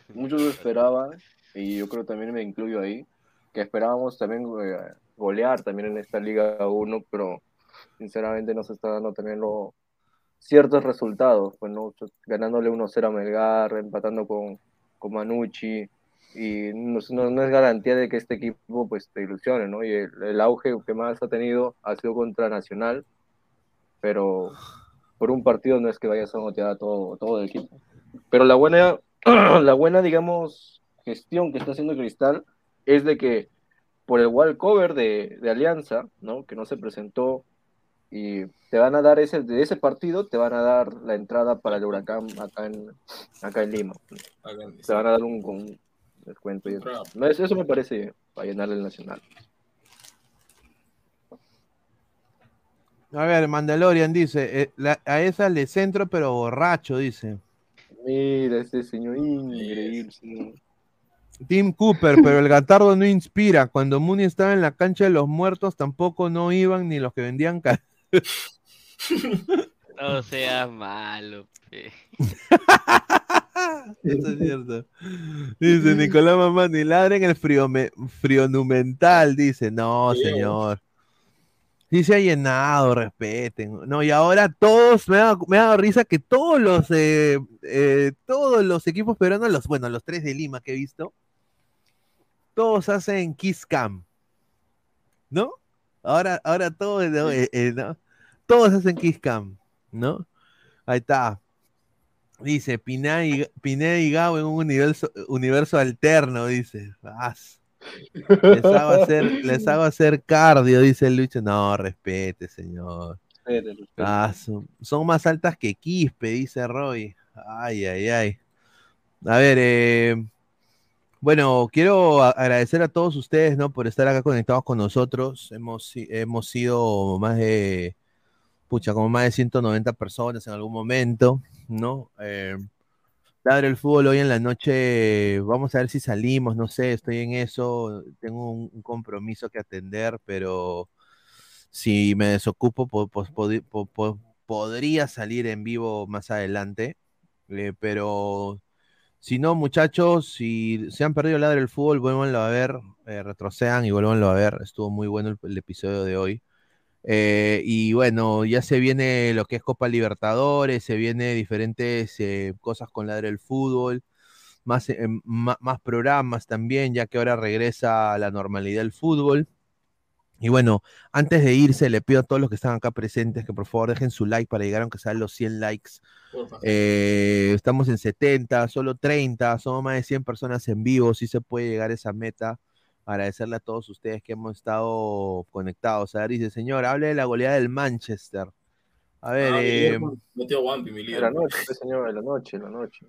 [LAUGHS] Muchos lo esperaban, y yo creo también me incluyo ahí, que esperábamos también eh, golear también en esta Liga 1, pero sinceramente no se está dando también lo- ciertos resultados, pues no ganándole 1-0 a Melgar, empatando con, con Manucci, y no, es- no- no es garantía de que este equipo pues te ilusione, ¿no? Y el, el auge que más ha tenido ha sido contra Nacional, pero por un partido no es que vayas a motivar a todo, todo el equipo. Pero la buena, [CLEARS THROAT] la buena, digamos, gestión que está haciendo Cristal es de que por el wall cover de, de Alianza, ¿no? Que no se presentó y te van a dar ese, de ese partido, te van a dar la entrada para el huracán acá en, acá en Lima. Te van a dar un, un descuento. Y. Eso- eso me parece para llenar el Nacional. A ver, Mandalorian dice, eh, la- a esa le centro pero borracho, dice. Mira, este señor increíble. señor. Tim Cooper, pero el Gatardo no inspira. Cuando Mooney estaba en la cancha de los muertos, tampoco no iban ni los que vendían ca- No seas malo, pe. [LAUGHS] Eso es cierto. Dice Nicolás Mamá, ni ladren el frío frionumental, dice. No, señor. Sí se ha llenado, respeten. No, y ahora todos, me ha, me ha dado risa que todos los eh, eh, todos los equipos peruanos, los, bueno, los tres de Lima que he visto, todos hacen Kiss Cam. ¿No? Ahora, ahora todos, ¿no? Eh, ¿no? Todos hacen Kiss Cam, ¿no? Ahí está. Dice, Pineda y, Pineda y en un universo, universo alterno, dice. As. Les hago hacer, les hago hacer cardio, dice Lucho. No, respete, señor. Ah, son, son más altas que Quispe, dice Roy. Ay, ay, ay. A ver, eh, bueno, quiero agradecer a todos ustedes, ¿no? Por estar acá conectados con nosotros. Hemos, hemos sido más de, pucha, como más de 190 personas en algún momento, ¿no? Eh, Ladre el fútbol hoy en la noche, vamos a ver si salimos, no sé, estoy en eso, tengo un, compromiso que atender, pero si me desocupo, podría salir en vivo más adelante, Eh, pero si no, muchachos, si se han perdido el ladre del fútbol, vuélvanlo a ver, eh, retrocedan y vuélvanlo a ver. Estuvo muy bueno el, el episodio de hoy. Eh, y bueno, ya se viene lo que es Copa Libertadores, se viene diferentes eh, cosas con ladre del fútbol, más, eh, más programas también, ya que ahora regresa a la normalidad el fútbol. Y bueno, antes de irse, le pido a todos los que están acá presentes que por favor dejen su like para llegar aunque sean los 100 likes. Eh, estamos en 70, solo 30, somos más de 100 personas en vivo, sí se puede llegar a esa meta. Agradecerle a todos ustedes que hemos estado conectados. A ver, dice, señor, hable de la goleada del Manchester. A ver, Ah, eh, Metió Wampi, mi De líder. la noche, pues, señor, de la noche, de la noche.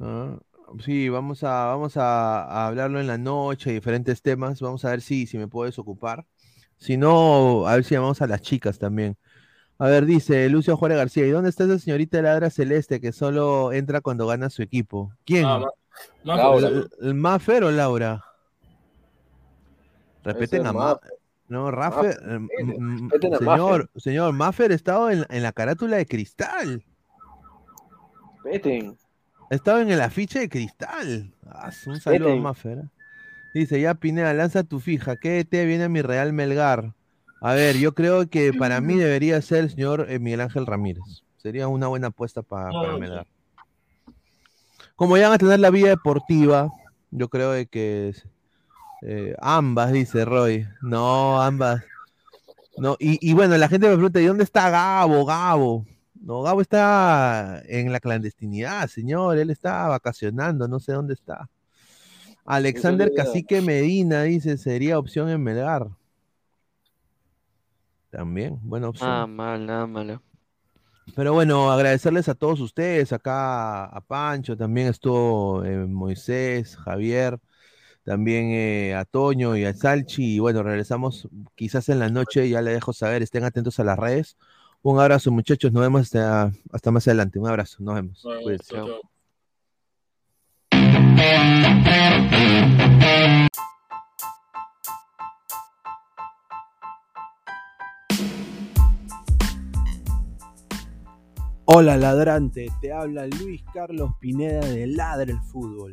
ah, sí, vamos a, vamos a, a hablarlo en la noche, diferentes temas. Vamos a ver si, si me puedo desocupar. Si no, a ver si llamamos a las chicas también. A ver, dice Lucio Juárez García, ¿y dónde está esa señorita ladra celeste que solo entra cuando gana su equipo? ¿Quién? Ah. ¿El, el Maffer o Laura? Respeten a Ma Maffer. No, Raffer, Maffer, eh, m- m- respeten a señor, señor, Maffer ha estado en, en la carátula de cristal. Veten. Ha estado en el afiche de cristal. Ah, un saludo a. Maffer. ¿eh? Dice, ya Pineda, lanza tu fija. ¿Qué te viene a mi Real Melgar? A ver, yo creo que para mí [CLEARS THROAT] debería ser el señor eh, Miguel Ángel Ramírez. Sería una buena apuesta pa- para No, Melgar. Como ya van a tener la vida deportiva, yo creo de que eh, ambas, dice Roy. No, ambas. No, y, y bueno, la gente me pregunta, ¿y dónde está Gabo? Gabo. No, Gabo está en la clandestinidad, señor. Él está vacacionando, no sé dónde está. Alexander. Cacique Medina dice, sería opción en Melgar. También, buena opción. Nada mal, nada malo. Pero bueno, agradecerles a todos ustedes, acá a Pancho, también estuvo eh, Moisés, Javier, también eh, a Toño y a Salchi. Y bueno, regresamos quizás en la noche, ya le dejo saber, estén atentos a las redes. Un abrazo, muchachos, nos vemos hasta, hasta más adelante. Un abrazo, nos vemos. Bueno, Cuídense. chao, chao. Hola ladrante, te habla Luis Carlos Pineda de Ladra el Fútbol.